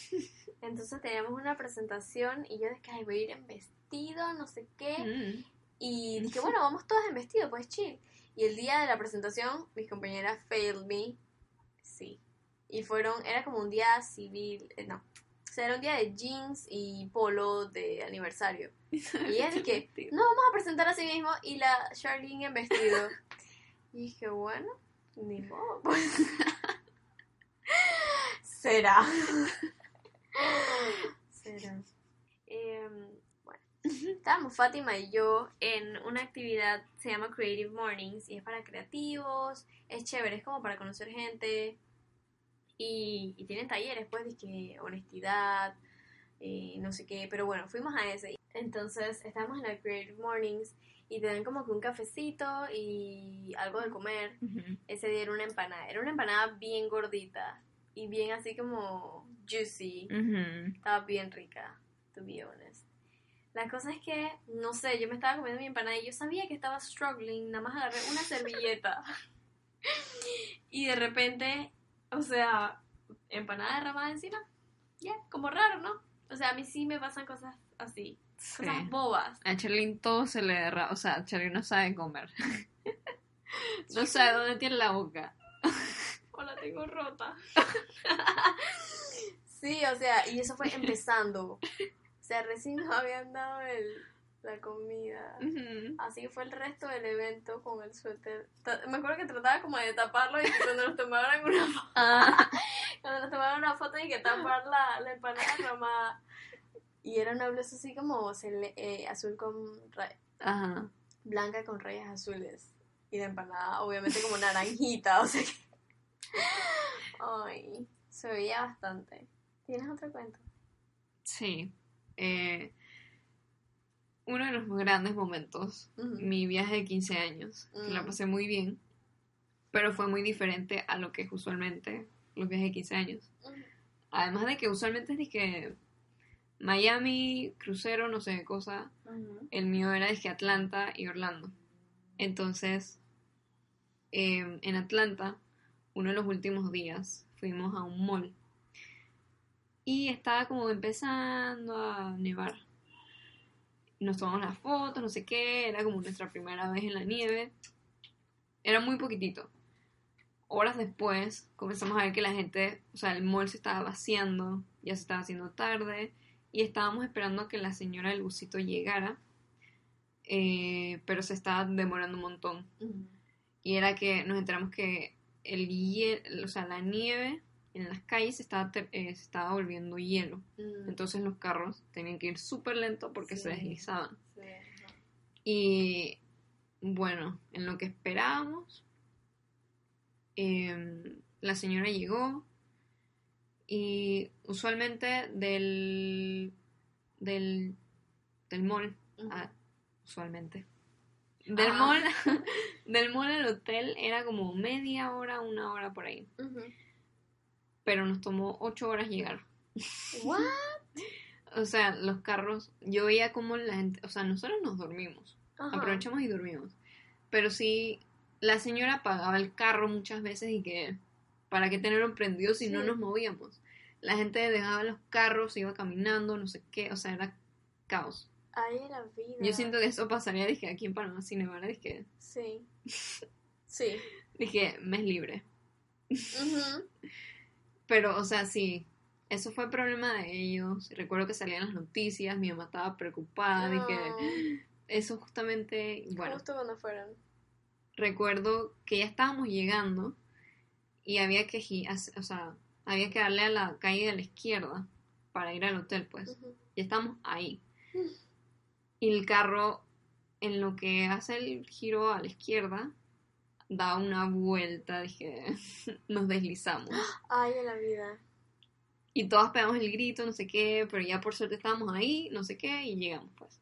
Entonces teníamos una presentación y yo dije, ay, voy a ir en vestido, no sé qué. Mm. Y dije, bueno, vamos todas en vestido, pues chill. Y el día de la presentación, mis compañeras failed me. Sí. Y fueron, era como un día civil, eh, no. Era un día de jeans y polo de aniversario. Y ella dije, no, vamos a presentar así mismo. Y la Charlene en vestido. Y dije, bueno, ni modo, pues. Será. Será. Em, bueno, estábamos Fátima y yo en una actividad, se llama Creative Mornings, y es para creativos, es chévere, es como para conocer gente, y, y tienen talleres, pues, de que honestidad, eh, no sé qué, pero bueno, fuimos a ese. Entonces, estábamos en la Creative Mornings, y te dan como que un cafecito y algo de comer. Ese día era una empanada, era una empanada bien gordita, y bien así como juicy. Estaba bien rica, to be honest. La cosa es que, no sé, yo me estaba comiendo mi empanada y yo sabía que estaba struggling, nada más agarré una servilleta. y de repente, o sea, empanada derramada encima. Ya, como raro, ¿no? O sea, a mí sí me pasan cosas así, Sí. cosas bobas. A Charlene todo se le derrama. O sea, Charlene no sabe comer. no sabe dónde tiene la boca. O la tengo rota. sí, o sea, y eso fue empezando. O sea, recién nos habían dado el, la comida. Ujú. Así fue el resto del evento con el suéter. Me acuerdo que trataba como de taparlo y que cuando nos tomaban una foto, Ah, cuando nos tomaban una foto y que tapar la, la empanada ramada. Y era una blusa así como eh, azul con ra- Ajá. blanca con rayas azules. Y la empanada obviamente como naranjita, o sea que... Ay, se veía bastante. ¿Tienes otro cuento? Sí. Eh, uno de los grandes momentos, mi viaje de 15 años, que la pasé muy bien, pero fue muy diferente a lo que es usualmente los viajes de 15 años. Además de que usualmente es de que Miami, crucero, no sé qué cosa, el mío era de que Atlanta y Orlando. Entonces, eh, en Atlanta uno de los últimos días, fuimos a un mall. Y estaba como empezando a nevar. Nos tomamos las fotos, no sé qué, era como nuestra primera vez en la nieve. Era muy poquitito. Horas después comenzamos a ver que la gente, o sea, el mall se estaba vaciando, ya se estaba haciendo tarde y estábamos esperando a que la señora del busito llegara, eh, pero se estaba demorando un montón. Y era que nos enteramos que el o sea, la nieve en las calles se estaba, eh, se estaba volviendo hielo. Mm, Entonces los carros tenían que ir súper lento porque se deslizaban. sí. Y bueno, en lo que esperábamos, em, la señora llegó y usualmente del, del, del mall, ah, usualmente, del Ah. mall, del mall al hotel era como media hora, una hora por ahí. Pero nos tomó ocho horas llegar. What? O sea, los carros, yo veía como la gente, o sea, nosotros nos dormimos. Ajá. aprovechamos y dormimos. Pero sí, la señora apagaba el carro muchas veces y que, ¿para qué tenerlo prendido si no nos movíamos? La gente dejaba los carros, iba caminando, no sé qué, o sea, era caos. Ay, la vida. Yo siento que eso pasaría, dije, aquí en Panamá Cinemara, dije, Sí. Sí. dije, mes libre. Ujú. Pero, o sea, sí, eso fue problema de ellos. Recuerdo que salían las noticias, mi mamá estaba preocupada, dije, eso justamente, bueno. Justo cuando fueron. recuerdo que ya estábamos llegando y había que, o sea, había que darle a la calle de la izquierda para ir al hotel, pues. Ya estamos ahí. Y el carro, en lo que hace el giro a la izquierda, da una vuelta, dije, nos deslizamos. Ay, la vida. Y todas pegamos el grito, no sé qué, pero ya por suerte estábamos ahí, no sé qué, y llegamos, pues.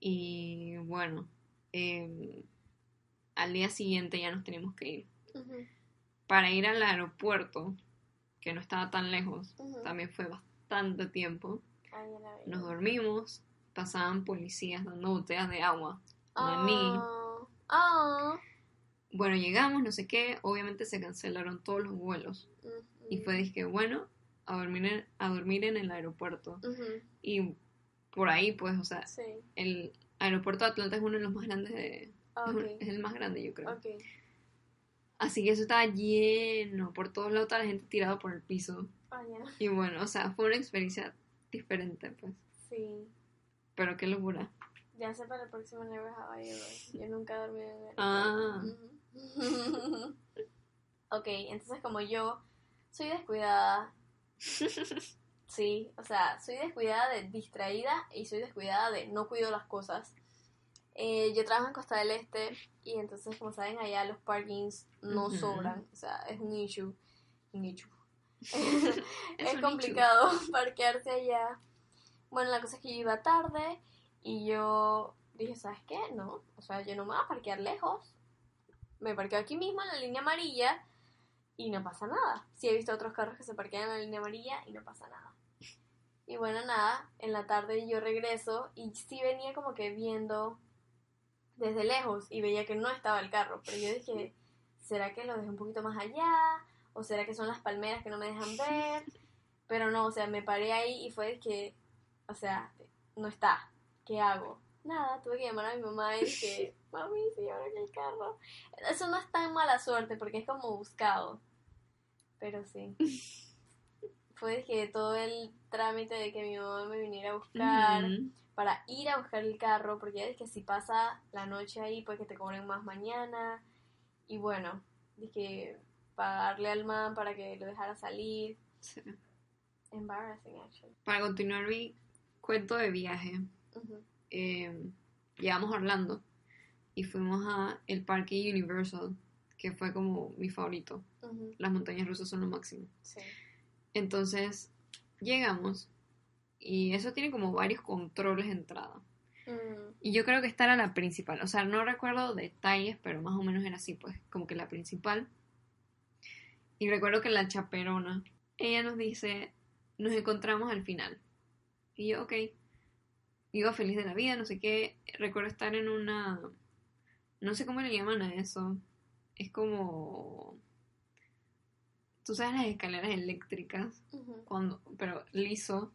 Y bueno, em, al día siguiente ya nos teníamos que ir. Para ir al aeropuerto, que no estaba tan lejos, también fue bastante tiempo. Ay, la vida. Nos dormimos, pasaban policías dando botellas de agua. Oh. Oh. Bueno, llegamos, no sé qué, obviamente se cancelaron todos los vuelos. Y fue, dije, bueno, a dormir en, a dormir en el aeropuerto. Y por ahí, pues, o sea, Sí. el aeropuerto de Atlanta es uno de los más grandes de... Ah, es el más grande, yo creo. Así que eso estaba lleno, por todos lados toda la gente tirada por el piso. Ya. Y bueno, o sea, fue una experiencia diferente, pues. Sí. Pero qué locura. Ya sé para el próximo Never Have I Ever. Yo nunca he dormido en el Ah. Ok, entonces como yo soy descuidada. Sí, o sea, soy descuidada de distraída y soy descuidada de no cuido las cosas. Eh, yo trabajo en Costa del Este y entonces, como saben, allá los parkings no sobran. O sea, es un issue. Un issue. Es es un complicado parquearse allá. Bueno, la cosa es que yo iba tarde y yo dije, ¿sabes qué? No, o sea, yo no me voy a parquear lejos. Me parqueo aquí mismo en la línea amarilla y no pasa nada. Sí he visto otros carros que se parquean en la línea amarilla y no pasa nada. Y bueno, nada, en la tarde yo regreso y sí venía como que viendo desde lejos y veía que no estaba el carro, pero yo dije, ¿será que lo dejé un poquito más allá? ¿O será que son las palmeras que no me dejan ver? Pero no, o sea, me paré ahí y fue que, o sea, no está. ¿Qué hago? Nada, tuve que llamar a mi mamá y dije, mami, se llevaron el carro. Eso no es tan mala suerte porque es como buscado. Pero sí. Fue que todo el trámite de que mi mamá me viniera a buscar Ujú. para ir a buscar el carro, porque ya es que si pasa la noche ahí, pues que te cobren más mañana. Y bueno, dije pagarle al man para que lo dejara salir. Sí. Embarrassing, actually. Para continuar mi cuento de viaje, Eh, llegamos a Orlando y fuimos a el parque Universal, que fue como mi favorito. Las montañas rusas son lo máximo. Sí. Entonces, llegamos y eso tiene como varios controles de entrada. Mm, Y yo creo que esta era la principal. O sea, no recuerdo detalles, pero más o menos era así, pues, como que la principal. Y recuerdo que la chaperona, ella nos dice, nos encontramos al final. Y yo, ok. Iba feliz de la vida, no sé qué. Recuerdo estar en una... No sé cómo le llaman a eso. es como... Tú sabes las escaleras eléctricas, cuando, pero liso,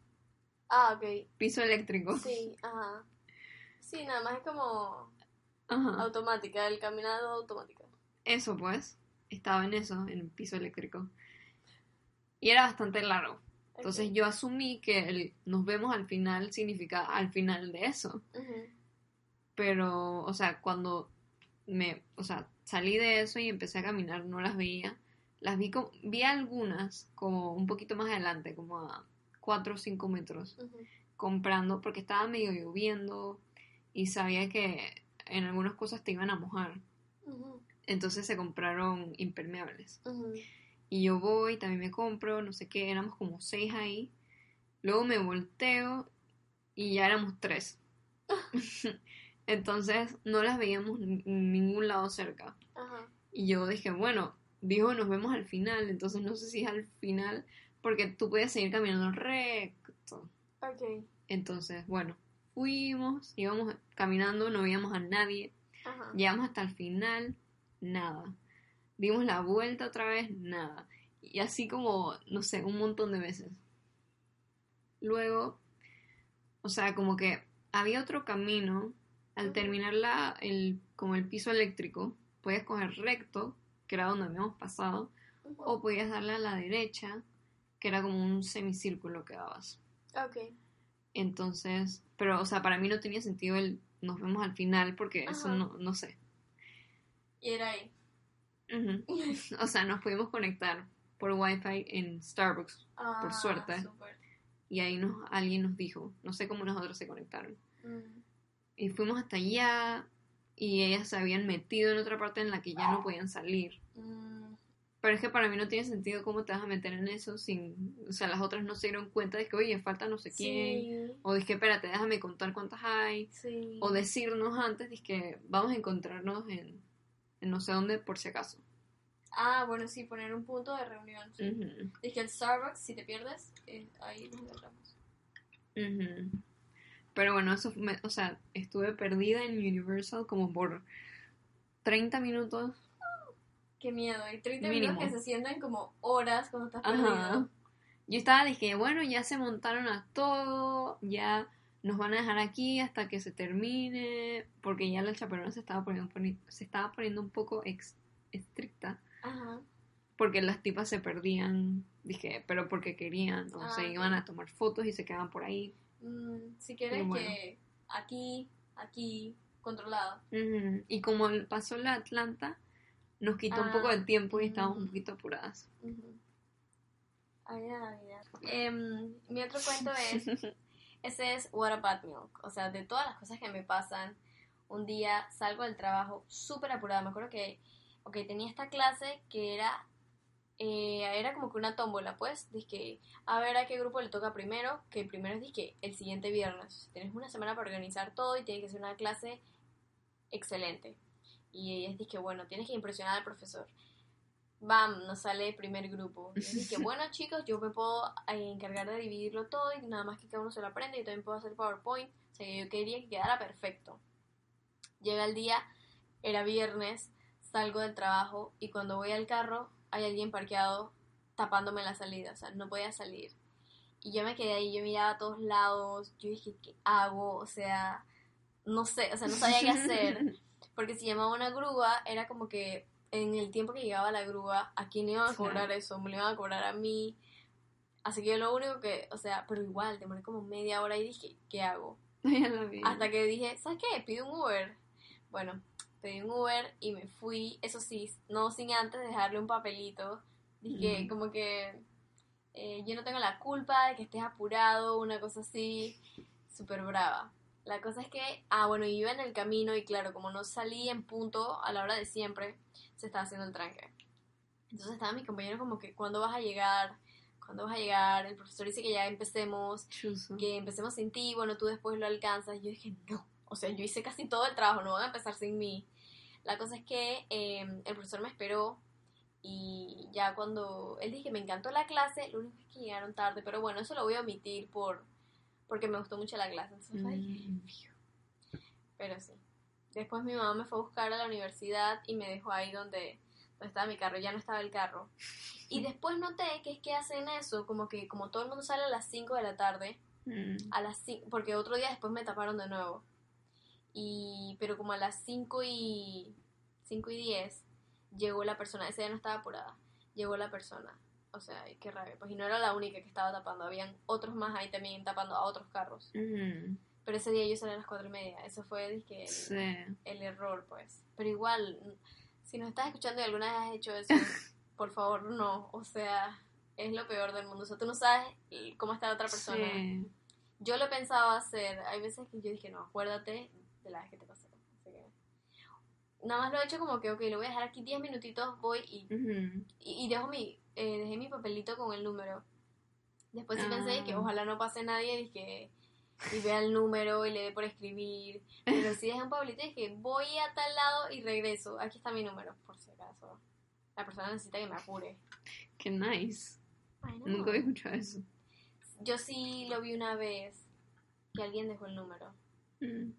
Ah, ok. piso eléctrico. Sí, ajá. Sí, nada más es como Ajá. automática, el caminado automático. Eso pues, estaba en eso, en el piso eléctrico. Y era bastante largo. Entonces yo asumí que el nos vemos al final significa al final de eso. Pero, o sea, cuando me, o sea, salí de eso y empecé a caminar, no las veía. Las vi, como, vi algunas como un poquito más adelante, como a 4 o 5 metros, comprando, porque estaba medio lloviendo y sabía que en algunas cosas te iban a mojar. Entonces se compraron impermeables. Y yo voy, también me compro, no sé qué, éramos como seis ahí. Luego me volteo y ya éramos tres. Entonces no las veíamos en ningún lado cerca. Ajá. Y yo dije, bueno, dijo nos vemos al final, entonces no sé si es al final, porque tú puedes seguir caminando recto. Ok. Entonces, bueno, fuimos, íbamos caminando, no veíamos a nadie. Ajá. Llegamos hasta el final, nada. Dimos la vuelta otra vez, nada. Y así como, no sé, un montón de veces. Luego, o sea, como que había otro camino. Al terminar la, el, como el piso eléctrico, podías coger recto, que era donde habíamos pasado, o podías darle a la derecha, que era como un semicírculo que dabas. Ok. Entonces, pero, o sea, para mí no tenía sentido el nos vemos al final, porque eso no, no sé. Y era ahí. O sea, nos pudimos conectar por Wi-Fi en Starbucks Ah, suerte. y ahí nos, alguien nos dijo, no sé cómo nosotros se conectaron. Mm. Y fuimos hasta allá y ellas se habían metido en otra parte en la que ya no podían salir. Mm. Pero es que para mí no tiene sentido cómo te vas a meter en eso sin, o sea, las otras no se dieron cuenta de que, oye, falta no sé quién. Sí. O dije, espérate, déjame contar cuántas hay. Sí. O decirnos antes, dije, que vamos a encontrarnos en, en no sé dónde por si acaso. Ah, bueno, sí, poner un punto de reunión. Sí. Ujú. Dije el Starbucks, si te pierdes, eh, ahí nos encontramos. Ujú. Pero bueno, eso fue- me- o sea, estuve perdida en Universal como por 30 minutos. Qué miedo. Hay 30 Mínimo. minutos que se sienten como horas cuando estás Ajá. perdido. Yo estaba, dije, bueno, ya se montaron a todo, ya nos van a dejar aquí hasta que se termine, porque ya la chaperona se estaba poniendo, poni- se estaba poniendo un poco ex- estricta, Ajá. porque las tipas se perdían, dije, pero porque querían, o Ah, se ok. iban a tomar fotos y se quedaban por ahí. Mm, si quieres bueno. que aquí, aquí, controlado. Y como pasó la Atlanta, nos quitó un Ah, poco de tiempo y estábamos un poquito apuradas. Ay, la Navidad. Em, mi otro cuento es, ese es What About Milk. O sea, de todas las cosas que me pasan, un día salgo del trabajo súper apurada. Me acuerdo que, ok, tenía esta clase que era, eh, era como que una tómbola, pues. Dije, a ver a qué grupo le toca primero, que primero es, dije, el siguiente viernes. Tienes una semana para organizar todo y tiene que ser una clase excelente. Y ella dije, bueno, tienes que impresionar al profesor. Bam, nos sale el primer grupo. Y yo dije, bueno chicos, yo me puedo eh, encargar de dividirlo todo y nada más que cada uno se lo aprende. Yo también puedo hacer PowerPoint. O sea, yo quería que quedara perfecto. Llega el día, era viernes, salgo del trabajo y cuando voy al carro hay alguien parqueado tapándome la salida. O sea, no podía salir. Y yo me quedé ahí, yo miraba a todos lados. Yo dije, ¿qué hago? O sea, no sé, o sea, no sabía qué hacer. Porque si llamaba una grúa, era como que en el tiempo que llegaba la grúa, ¿a quién iban a Claro. cobrar eso? Me lo iban a cobrar a mí. Así que yo lo único que, o sea, pero igual, demoré como media hora y dije, ¿qué hago? Ya la vi. Hasta que dije, ¿sabes qué? Pido un Uber. Bueno, pedí un Uber y me fui, eso sí, no sin antes dejarle un papelito. Dije, como que eh, yo no tengo la culpa de que estés apurado, una cosa así, súper brava. La cosa es que, ah, bueno, iba en el camino y claro, como no salí en punto a la hora de siempre, se estaba haciendo el tranque. Entonces estaban mis compañeros como que, ¿cuándo vas a llegar? ¿Cuándo vas a llegar? El profesor dice que ya empecemos que empecemos sin ti, bueno, tú después lo alcanzas. Y yo dije, no, o sea, yo hice casi todo el trabajo, no van a empezar sin mí. La cosa es que eh, el profesor me esperó y ya cuando él dije que me encantó la clase, lo único es que llegaron tarde, pero bueno, eso lo voy a omitir por porque me gustó mucho la clase. Entonces, ay, Mm. pero sí. Después mi mamá me fue a buscar a la universidad y me dejó ahí donde, donde estaba mi carro, ya no estaba el carro. Y después noté que es que hacen eso, como que como todo el mundo sale a las 5 de la tarde, Mm. a las cin- porque otro día después me taparon de nuevo. Y pero como a las 5 y 5 y 10 llegó la persona, ese día no estaba apurada. Llegó la persona. O sea, qué rabia, pues y no era la única que estaba tapando, habían otros más ahí también tapando a otros carros. Mm. Pero ese día yo salí a las 4 y media, eso fue dizque, el, Sí. el error, pues. Pero igual, si nos estás escuchando y alguna vez has hecho eso, por favor, no. O sea, es lo peor del mundo. O sea, tú no sabes cómo está la otra persona. Sí. Yo lo pensaba hacer. Hay veces que yo dije, no, acuérdate de la vez que te pasó. Nada más lo he hecho como que, ok, lo voy a dejar aquí 10 minutitos, voy y, y, y dejo mi, eh, dejé mi papelito con el número. Después sí pensé que Ah. ojalá no pase nadie y que y vea el número y le dé por escribir. Pero sí dejé un papelito y dije, voy a tal lado y regreso. Aquí está mi número, por si acaso. La persona necesita que me apure. Qué nice. Nunca había escuchado eso. Yo sí lo vi una vez que alguien dejó el número. Mm.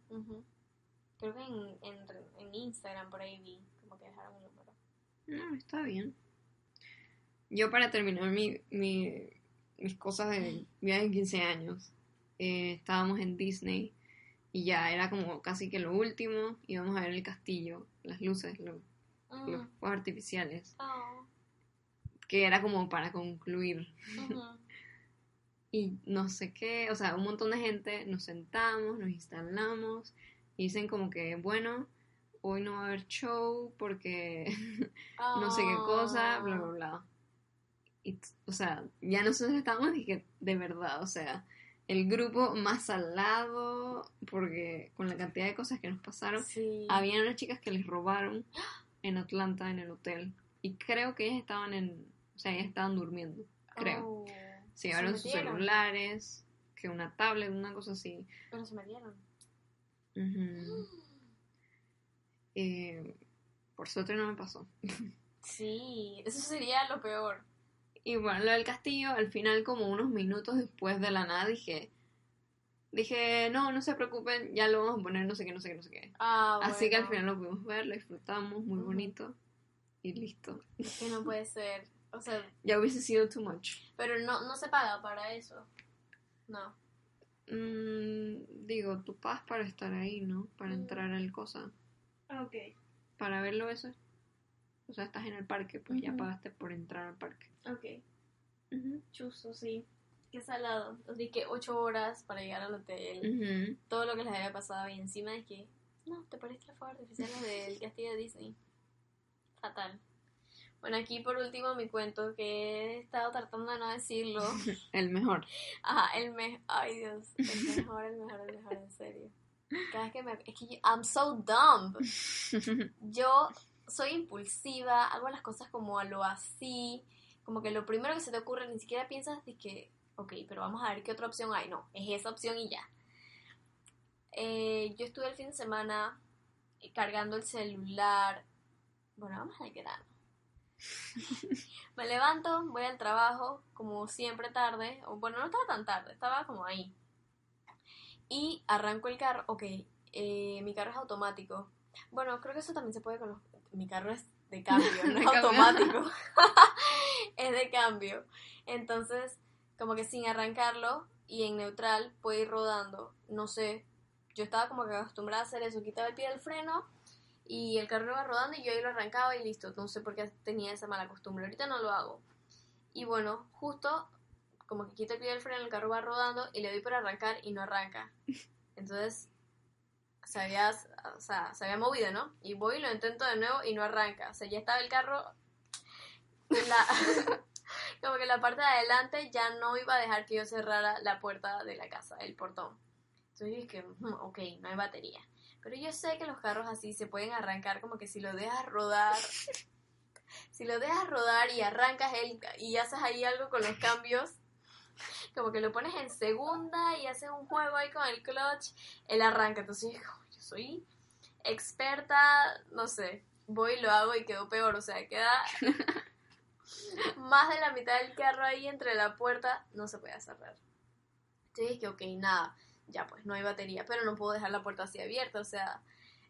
Creo que en, en, en Instagram por ahí vi como que dejaron el número. No, está bien. Yo para terminar mi, mi- mis cosas de viaje de 15 años, eh, estábamos en Disney y ya era como casi que lo último, íbamos a ver el castillo, las luces, lo- Mm. los fuegos artificiales, Oh. que era como para concluir. Ujú. Y no sé qué, o sea, un montón de gente, nos sentamos, nos instalamos, y dicen como que, bueno, hoy no va a haber show porque no sé qué cosa, bla, bla, bla. Y, o sea, ya nosotros estábamos dije, de verdad, o sea, el grupo más al lado, porque con la cantidad de cosas que nos pasaron, Sí. había unas chicas que les robaron en Atlanta, en el hotel, y creo que ellas estaban en, o sea, ellas estaban durmiendo, creo. Oh. Se llevaron sus celulares, que una tablet, una cosa así. Pero se metieron. Ujú. Eh, por suerte no me pasó. Sí, eso sería lo peor. Y bueno, lo del castillo, al final, como unos minutos después de la nada, dije, dije, no, no se preocupen, ya lo vamos a poner, no sé qué, no sé qué, no sé qué. Ah, Así que al final lo pudimos ver, lo disfrutamos, muy bonito, y listo. Es que no puede ser. O sea, Ya hubiese sido too much. pero no, no se paga para eso. No. Mm, digo, tú pagas para estar ahí, ¿no? Para Mm. entrar al cosa. Ok. Para verlo eso. O sea, estás en el parque, pues ya pagaste por entrar al parque. Ok. Chuzo, sí. Qué salado. Así que ocho horas para llegar al hotel. Todo lo que les había pasado y encima de que, no, te parece la fuego artificial del castillo de Disney. Fatal. Bueno, aquí por último mi cuento que he estado tratando de no decirlo. El mejor. Ajá, el mejor. Ay, Dios. El mejor, el mejor, el mejor, en serio. Cada vez que me. Es que yo. I'm so dumb. Yo soy impulsiva, hago las cosas como a lo así. Como que lo primero que se te ocurre, ni siquiera piensas de que. Ok, pero vamos a ver qué otra opción hay. No, es esa opción y ya. Eh, yo estuve el fin de semana cargando el celular. Bueno, vamos al grano. Me levanto, voy al trabajo, como siempre tarde, o bueno, no estaba tan tarde, estaba como ahí. Y arranco el carro, ok, eh, mi carro es automático. Bueno, creo que eso también se puede con los... Mi carro es de cambio, no es automático. es de cambio. Entonces, como que sin arrancarlo y en neutral puede ir rodando. No sé, yo estaba como que acostumbrada a hacer eso, quitaba el pie del freno y el carro iba rodando y yo ahí lo arrancaba y listo. No sé por qué tenía esa mala costumbre. Ahorita no lo hago. Y bueno, justo como que quito el pie del freno, el carro va rodando y le doy por arrancar y no arranca. Entonces, se había, o sea, se había movido, ¿no? Y voy y lo intento de nuevo y no arranca. O sea, ya estaba el carro... La, como que la parte de adelante ya no iba a dejar que yo cerrara la puerta de la casa, el portón. Entonces dije, "Mm, ok, no hay batería. Pero yo sé que los carros así se pueden arrancar como que si lo dejas rodar, si lo dejas rodar y arrancas él y haces ahí algo con los cambios, como que lo pones en segunda y haces un juego ahí con el clutch, él arranca. Entonces como yo soy experta, no sé, voy y lo hago y quedó peor, o sea, queda más de la mitad del carro ahí entre la puerta, no se puede cerrar. Entonces dije, ok, nada, ya pues no hay batería, pero no puedo dejar la puerta así abierta, o sea,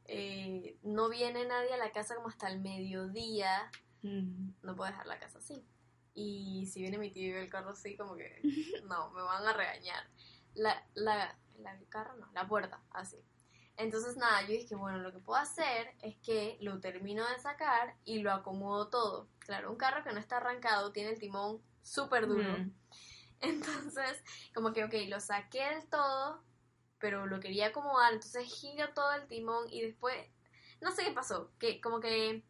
eh, no viene nadie a la casa como hasta el mediodía, Mm. no puedo dejar la casa así. Y si viene mi tío y ve el carro así, como que no, me van a regañar. La, la, la el carro no, la puerta, así. Entonces nada, yo dije, bueno, lo que puedo hacer es que lo termino de sacar y lo acomodo todo. Claro, un carro que no está arrancado tiene el timón súper duro. Mm. Entonces, como que, ok, lo saqué del todo, pero lo quería acomodar, entonces giro todo el timón y después, no sé qué pasó, que como que,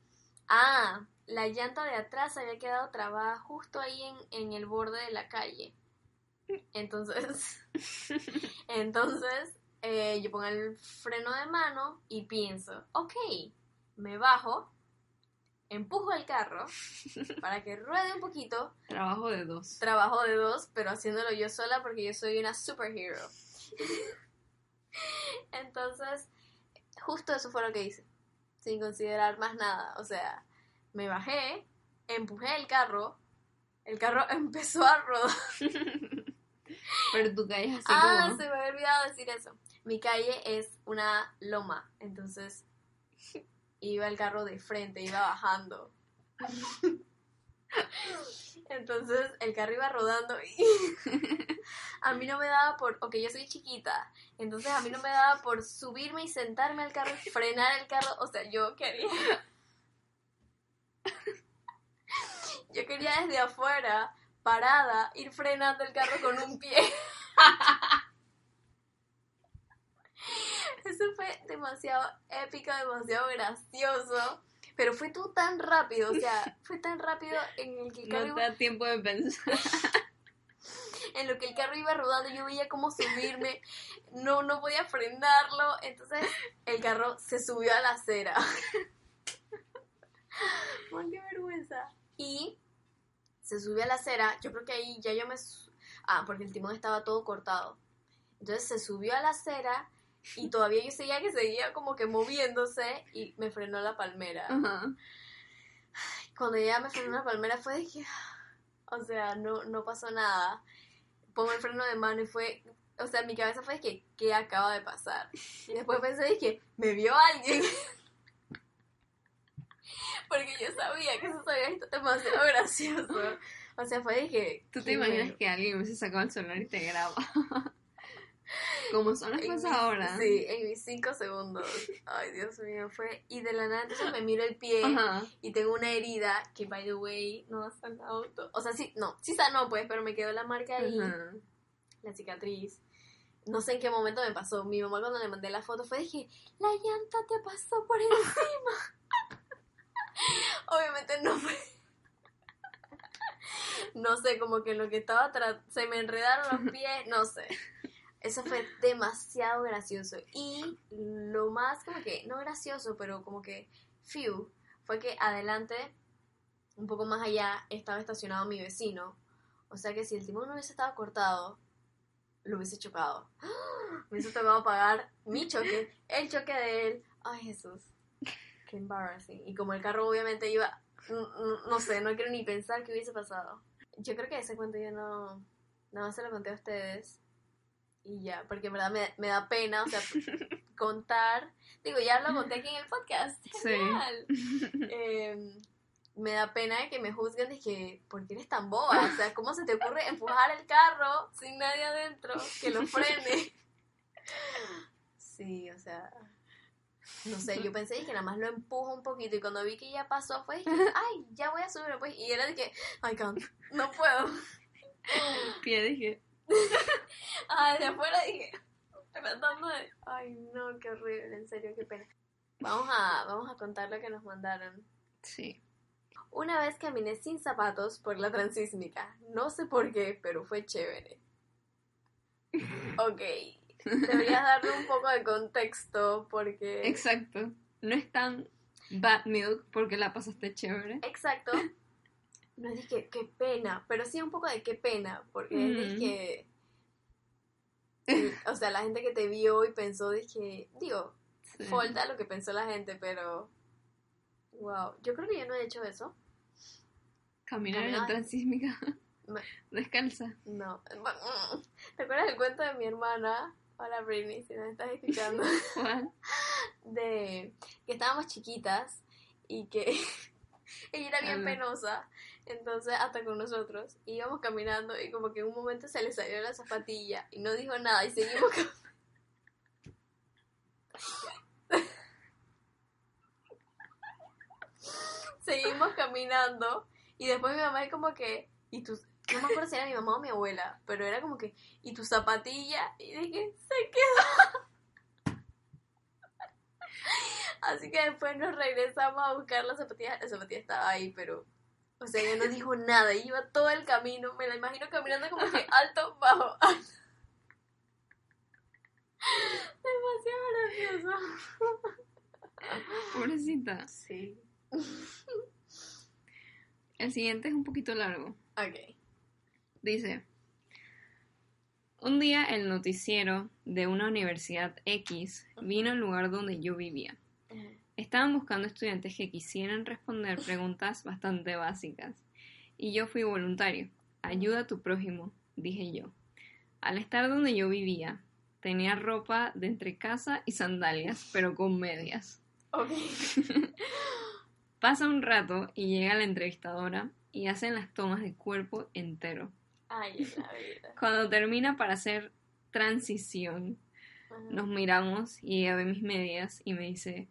ah, la llanta de atrás había quedado trabada justo ahí en, en el borde de la calle. Entonces, entonces, eh, yo pongo el freno de mano y pienso, ok, me bajo, empujo el carro para que ruede un poquito, Trabajo de dos. trabajo de dos, pero haciéndolo yo sola porque yo soy una superhero. Entonces, justo eso fue lo que hice, sin considerar más nada. O sea, me bajé, empujé el carro, el carro empezó a rodar. Pero tú caes así ah, como... se me había olvidado decir eso. Mi calle es una loma, entonces iba el carro de frente, iba bajando. Entonces el carro iba rodando y a mí no me daba por, ok, yo soy chiquita, entonces a mí no me daba por subirme y sentarme al carro y frenar el carro, o sea, yo quería, yo quería desde afuera, parada, ir frenando el carro con un pie. Eso fue demasiado épico, demasiado gracioso. Pero fue todo tan rápido, o sea, fue tan rápido en el que el carro No te iba, da tiempo de pensar. en lo que el carro iba rodando, yo veía cómo subirme, no, no podía frenarlo, entonces el carro se subió a la acera. ¡Ay, qué vergüenza! Y se subió a la acera, yo creo que ahí ya yo me... Ah, porque el timón estaba todo cortado. Entonces se subió a la acera y todavía yo seguía que seguía como que moviéndose y me frenó la palmera. Cuando ya me frenó la palmera fue de que... O sea, no, no pasó nada. Pongo el freno de mano y fue... O sea, mi cabeza fue de que, ¿qué acaba de pasar? Y después pensé de que, ¿me vio alguien? Porque yo sabía que eso se había visto demasiado gracioso. O sea, fue de que... ¿Tú te ¿qué imaginas me- que alguien hubiese sacado el celular y te graba? Como son las cosas ahora. Sí, en mis cinco segundos. Ay, Dios mío, fue... Y de la nada, entonces me miro el pie Ajá. y tengo una herida que, by the way, no ha sanado. to- O sea, sí, no, sí sanó, pues, pero me quedó la marca ahí, Ajá. la cicatriz. No sé en qué momento me pasó. Mi mamá cuando le mandé la foto fue, dije, la llanta te pasó por encima. Obviamente no fue... No sé, como que lo que estaba atrás se me enredaron los pies, no sé. Eso fue demasiado gracioso. Y lo más como que, no gracioso, pero como que, few, fue que adelante, un poco más allá, estaba estacionado mi vecino. O sea que si el timón no hubiese estado cortado, lo hubiese chocado. ¡Ah! Me hubiese tocado pagar mi choque, el choque de él. Ay, Jesús. Qué embarrassing. Y como el carro obviamente iba, n- n- no sé, no quiero ni pensar qué hubiese pasado. Yo creo que ese cuento yo no, no se lo conté a ustedes. Y ya, porque en verdad me, me da pena, o sea, contar. Digo, ya lo conté aquí en el podcast. Sí. Genial. Eh, me da pena que me juzguen de que, ¿por qué eres tan boba? O sea, ¿cómo se te ocurre empujar el carro sin nadie adentro que lo frene? Sí, o sea, no sé, yo pensé que nada más lo empujo un poquito y cuando vi que ya pasó fue ay, ya voy a subir, pues, y era de que, I can't, no puedo. Pie dije. Ah, de afuera dije, tratando de, ay, no, qué horrible, en serio, qué pena. Vamos a, vamos a contar lo que nos mandaron. Sí. Una vez caminé sin zapatos por la transísmica. No sé por qué, pero fue chévere. Ok. Deberías darle un poco de contexto porque... Exacto. No es tan bad milk porque la pasaste chévere. Exacto. No es que qué pena, pero sí un poco de qué pena, porque es que... O sea, la gente que te vio y pensó, dije, digo, Sí. falta lo que pensó la gente, pero... Wow, yo creo que yo no he hecho eso. Caminar en la transísmica. Descalza. No. ¿Te acuerdas del cuento de mi hermana? Hola Britney, si nos estás escuchando. ¿Cuál? De que estábamos chiquitas y que Ella era bien penosa, entonces hasta con nosotros íbamos caminando y como que en un momento se le salió la zapatilla y no dijo nada y seguimos caminando. seguimos caminando y después mi mamá es como que y tus no me acuerdo si era mi mamá o mi abuela, pero era como que y tu zapatilla y dije se quedó Así que después nos regresamos a buscar la zapatilla. La zapatilla estaba ahí, pero. O sea, ella no dijo nada. Iba todo el camino. Me la imagino caminando como que alto, bajo, alto. Demasiado gracioso. Pobrecita. Sí. El siguiente es un poquito largo. Ok. Dice, un día el noticiero de una universidad X vino al lugar donde yo vivía. Estaban buscando estudiantes que quisieran responder preguntas bastante básicas. Y yo fui voluntario. Ayuda a tu prójimo, dije yo. Al estar donde yo vivía, tenía ropa de entre casa y sandalias, pero con medias. Ok. Pasa un rato y llega la entrevistadora y hacen las tomas de cuerpo entero. Ay, la vida. Cuando termina para hacer transición, Ajá. nos miramos y ella ve mis medias y me dice,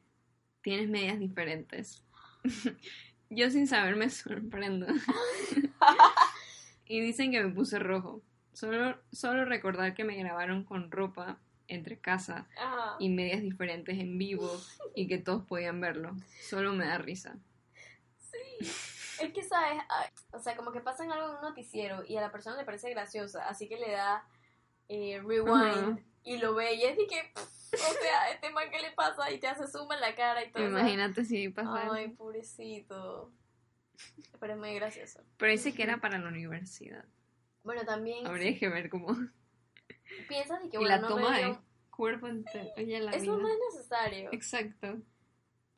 tienes medias diferentes. Yo sin saber me sorprendo. y dicen que me puse rojo. Solo, solo recordar que me grabaron con ropa entre casa Ajá. y medias diferentes en vivo y que todos podían verlo. Solo me da risa. Sí. Es que, ¿sabes? O sea, como que pasan algo en un noticiero y a la persona le parece graciosa, así que le da eh, rewind Ajá. Y lo ve y es de que, o sea, este man, ¿qué le pasa? Y te hace zoom en la cara y todo. Imagínate si pasa Ay, pobrecito. Pero es muy gracioso. Pero dice que era para la universidad. Bueno, también Habría que ver cómo... piensas de que, Y bueno, la no me dio- cuerpo entero. Oye, la Eso no es necesario. Exacto.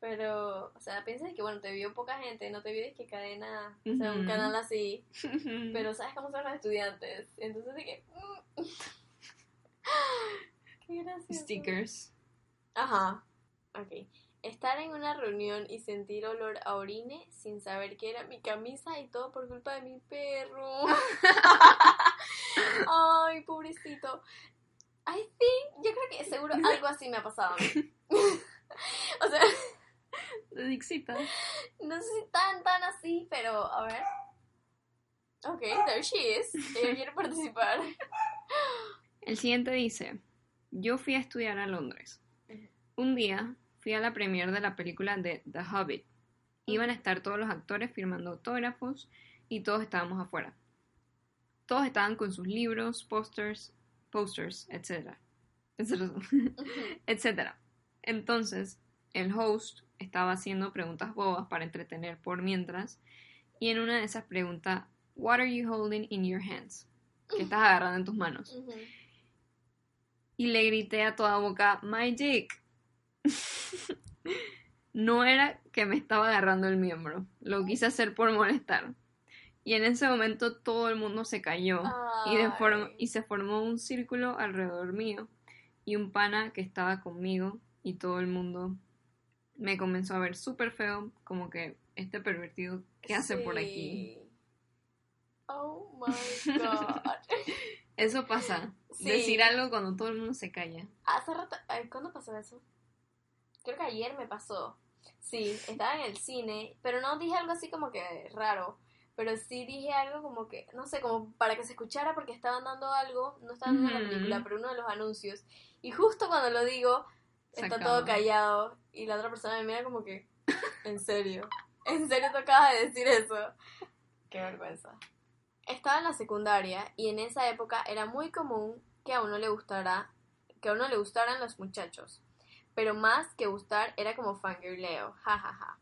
Pero, o sea, piensas de que, bueno, te vio poca gente, no te vio que cadena, o sea, un canal así. Pero sabes cómo son los estudiantes. Entonces de que. Qué gracioso. Stickers. Ajá. Ok. Estar en una reunión y sentir olor a orine sin saber que era mi camisa y todo por culpa de mi perro. Ay, pobrecito. I think, yo creo que seguro algo así me ha pasado a mí. o sea, Dixita. no sé si tan, tan así, pero a ver. Ok, there she is. Ella quiere participar. El siguiente dice, yo fui a estudiar a Londres. Un día fui a la premiere de la película de The Hobbit. Iban a estar todos los actores firmando autógrafos y todos estábamos afuera. Todos estaban con sus libros, posters, posters, etc. etcétera. Entonces, el host estaba haciendo preguntas bobas para entretener por mientras y en una de esas pregunta, What are you holding in your hands? ¿Qué estás agarrando en tus manos? Y le grité a toda boca, My dick. no era que me estaba agarrando el miembro, lo quise hacer por molestar. Y en ese momento todo el mundo se cayó y, de se formó un círculo alrededor mío y un pana que estaba conmigo y todo el mundo me comenzó a ver súper feo, como que este pervertido, ¿qué hace por aquí? Oh my god. Eso pasa, Sí. decir algo cuando todo el mundo se calla. Hace rato, ¿cuándo pasó eso? Creo que ayer me pasó. Sí, estaba en el cine, pero no dije algo así como que raro, pero sí dije algo como que, no sé, como para que se escuchara porque estaban dando algo, no estaban dando la Ujú. película, pero uno de los anuncios. Y justo cuando lo digo, Se está acaba. todo callado y la otra persona me mira como que, ¿en serio? ¿En serio acabas de decir eso? Qué vergüenza. Estaba en la secundaria y en esa época era muy común que a uno le gustara, que a uno le gustaran los muchachos. Pero más que gustar era como fangirleo, jajaja.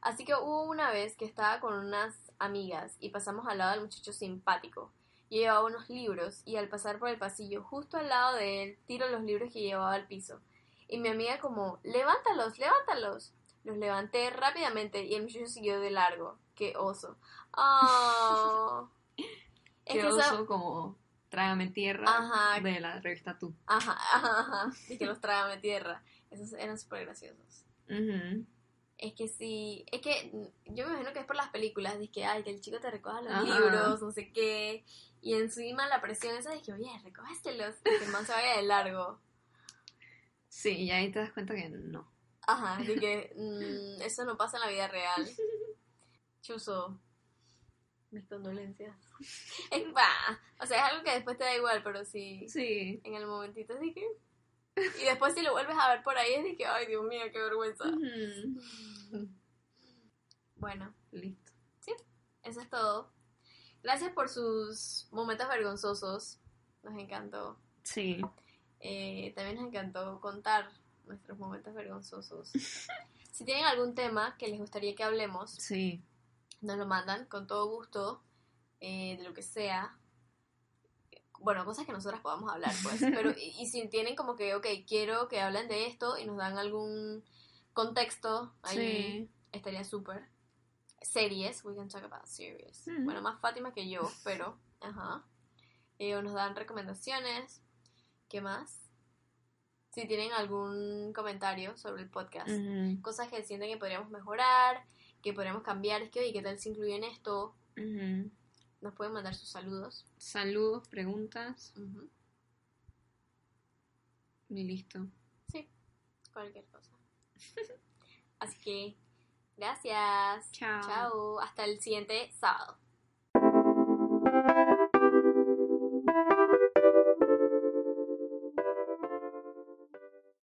Así que hubo una vez que estaba con unas amigas y pasamos al lado del muchacho simpático. Yo llevaba unos libros y al pasar por el pasillo justo al lado de él tiro los libros que llevaba al piso. Y mi amiga como, levántalos, levántalos. Los levanté rápidamente y el muchacho siguió de largo. Qué oso. Ah. Es que oso como Trágame Tierra Ajá. de la revista Tú. Ajá, ajá, ajá. Y que los trágame tierra. Esos eran súper graciosos. Es que sí, es que yo me imagino que es por las películas, de que, ay, que el chico te recoja los Ajá. libros, no sé qué, y encima la presión esa de que, oye, recógeselos, y que el man se vaya de largo. Sí, y ahí te das cuenta que no. Ajá, de que mm, eso no pasa en la vida real. Chuso, mis condolencias. Es, bah, o sea, es algo que después te da igual, pero sí, Sí. en el momentito de que... Y después si lo vuelves a ver por ahí es de que, ay, Dios mío, qué vergüenza. Bueno, Listo. eso es todo. Gracias por sus momentos vergonzosos. Nos encantó. Sí. Eh, también nos encantó contar nuestros momentos vergonzosos. Si tienen algún tema que les gustaría que hablemos, Sí. nos lo mandan con todo gusto, eh, de lo que sea. Bueno, cosas que nosotras podamos hablar, pues. Pero, y, y si tienen como que, ok, quiero que hablen de esto y nos dan algún contexto, ahí Sí. estaría súper. Series, we can talk about series. Mm. Bueno, más Fátima que yo, pero, ajá. Eh, o nos dan recomendaciones. ¿Qué más? Si tienen algún comentario sobre el podcast cosas que sienten que podríamos mejorar, que podríamos cambiar, es que, oye, ¿qué tal si incluyen esto? Ujú. Nos pueden mandar sus saludos. Saludos, preguntas y listo. Sí, cualquier cosa. Así que, gracias. Chao. Chao. Hasta el siguiente sábado.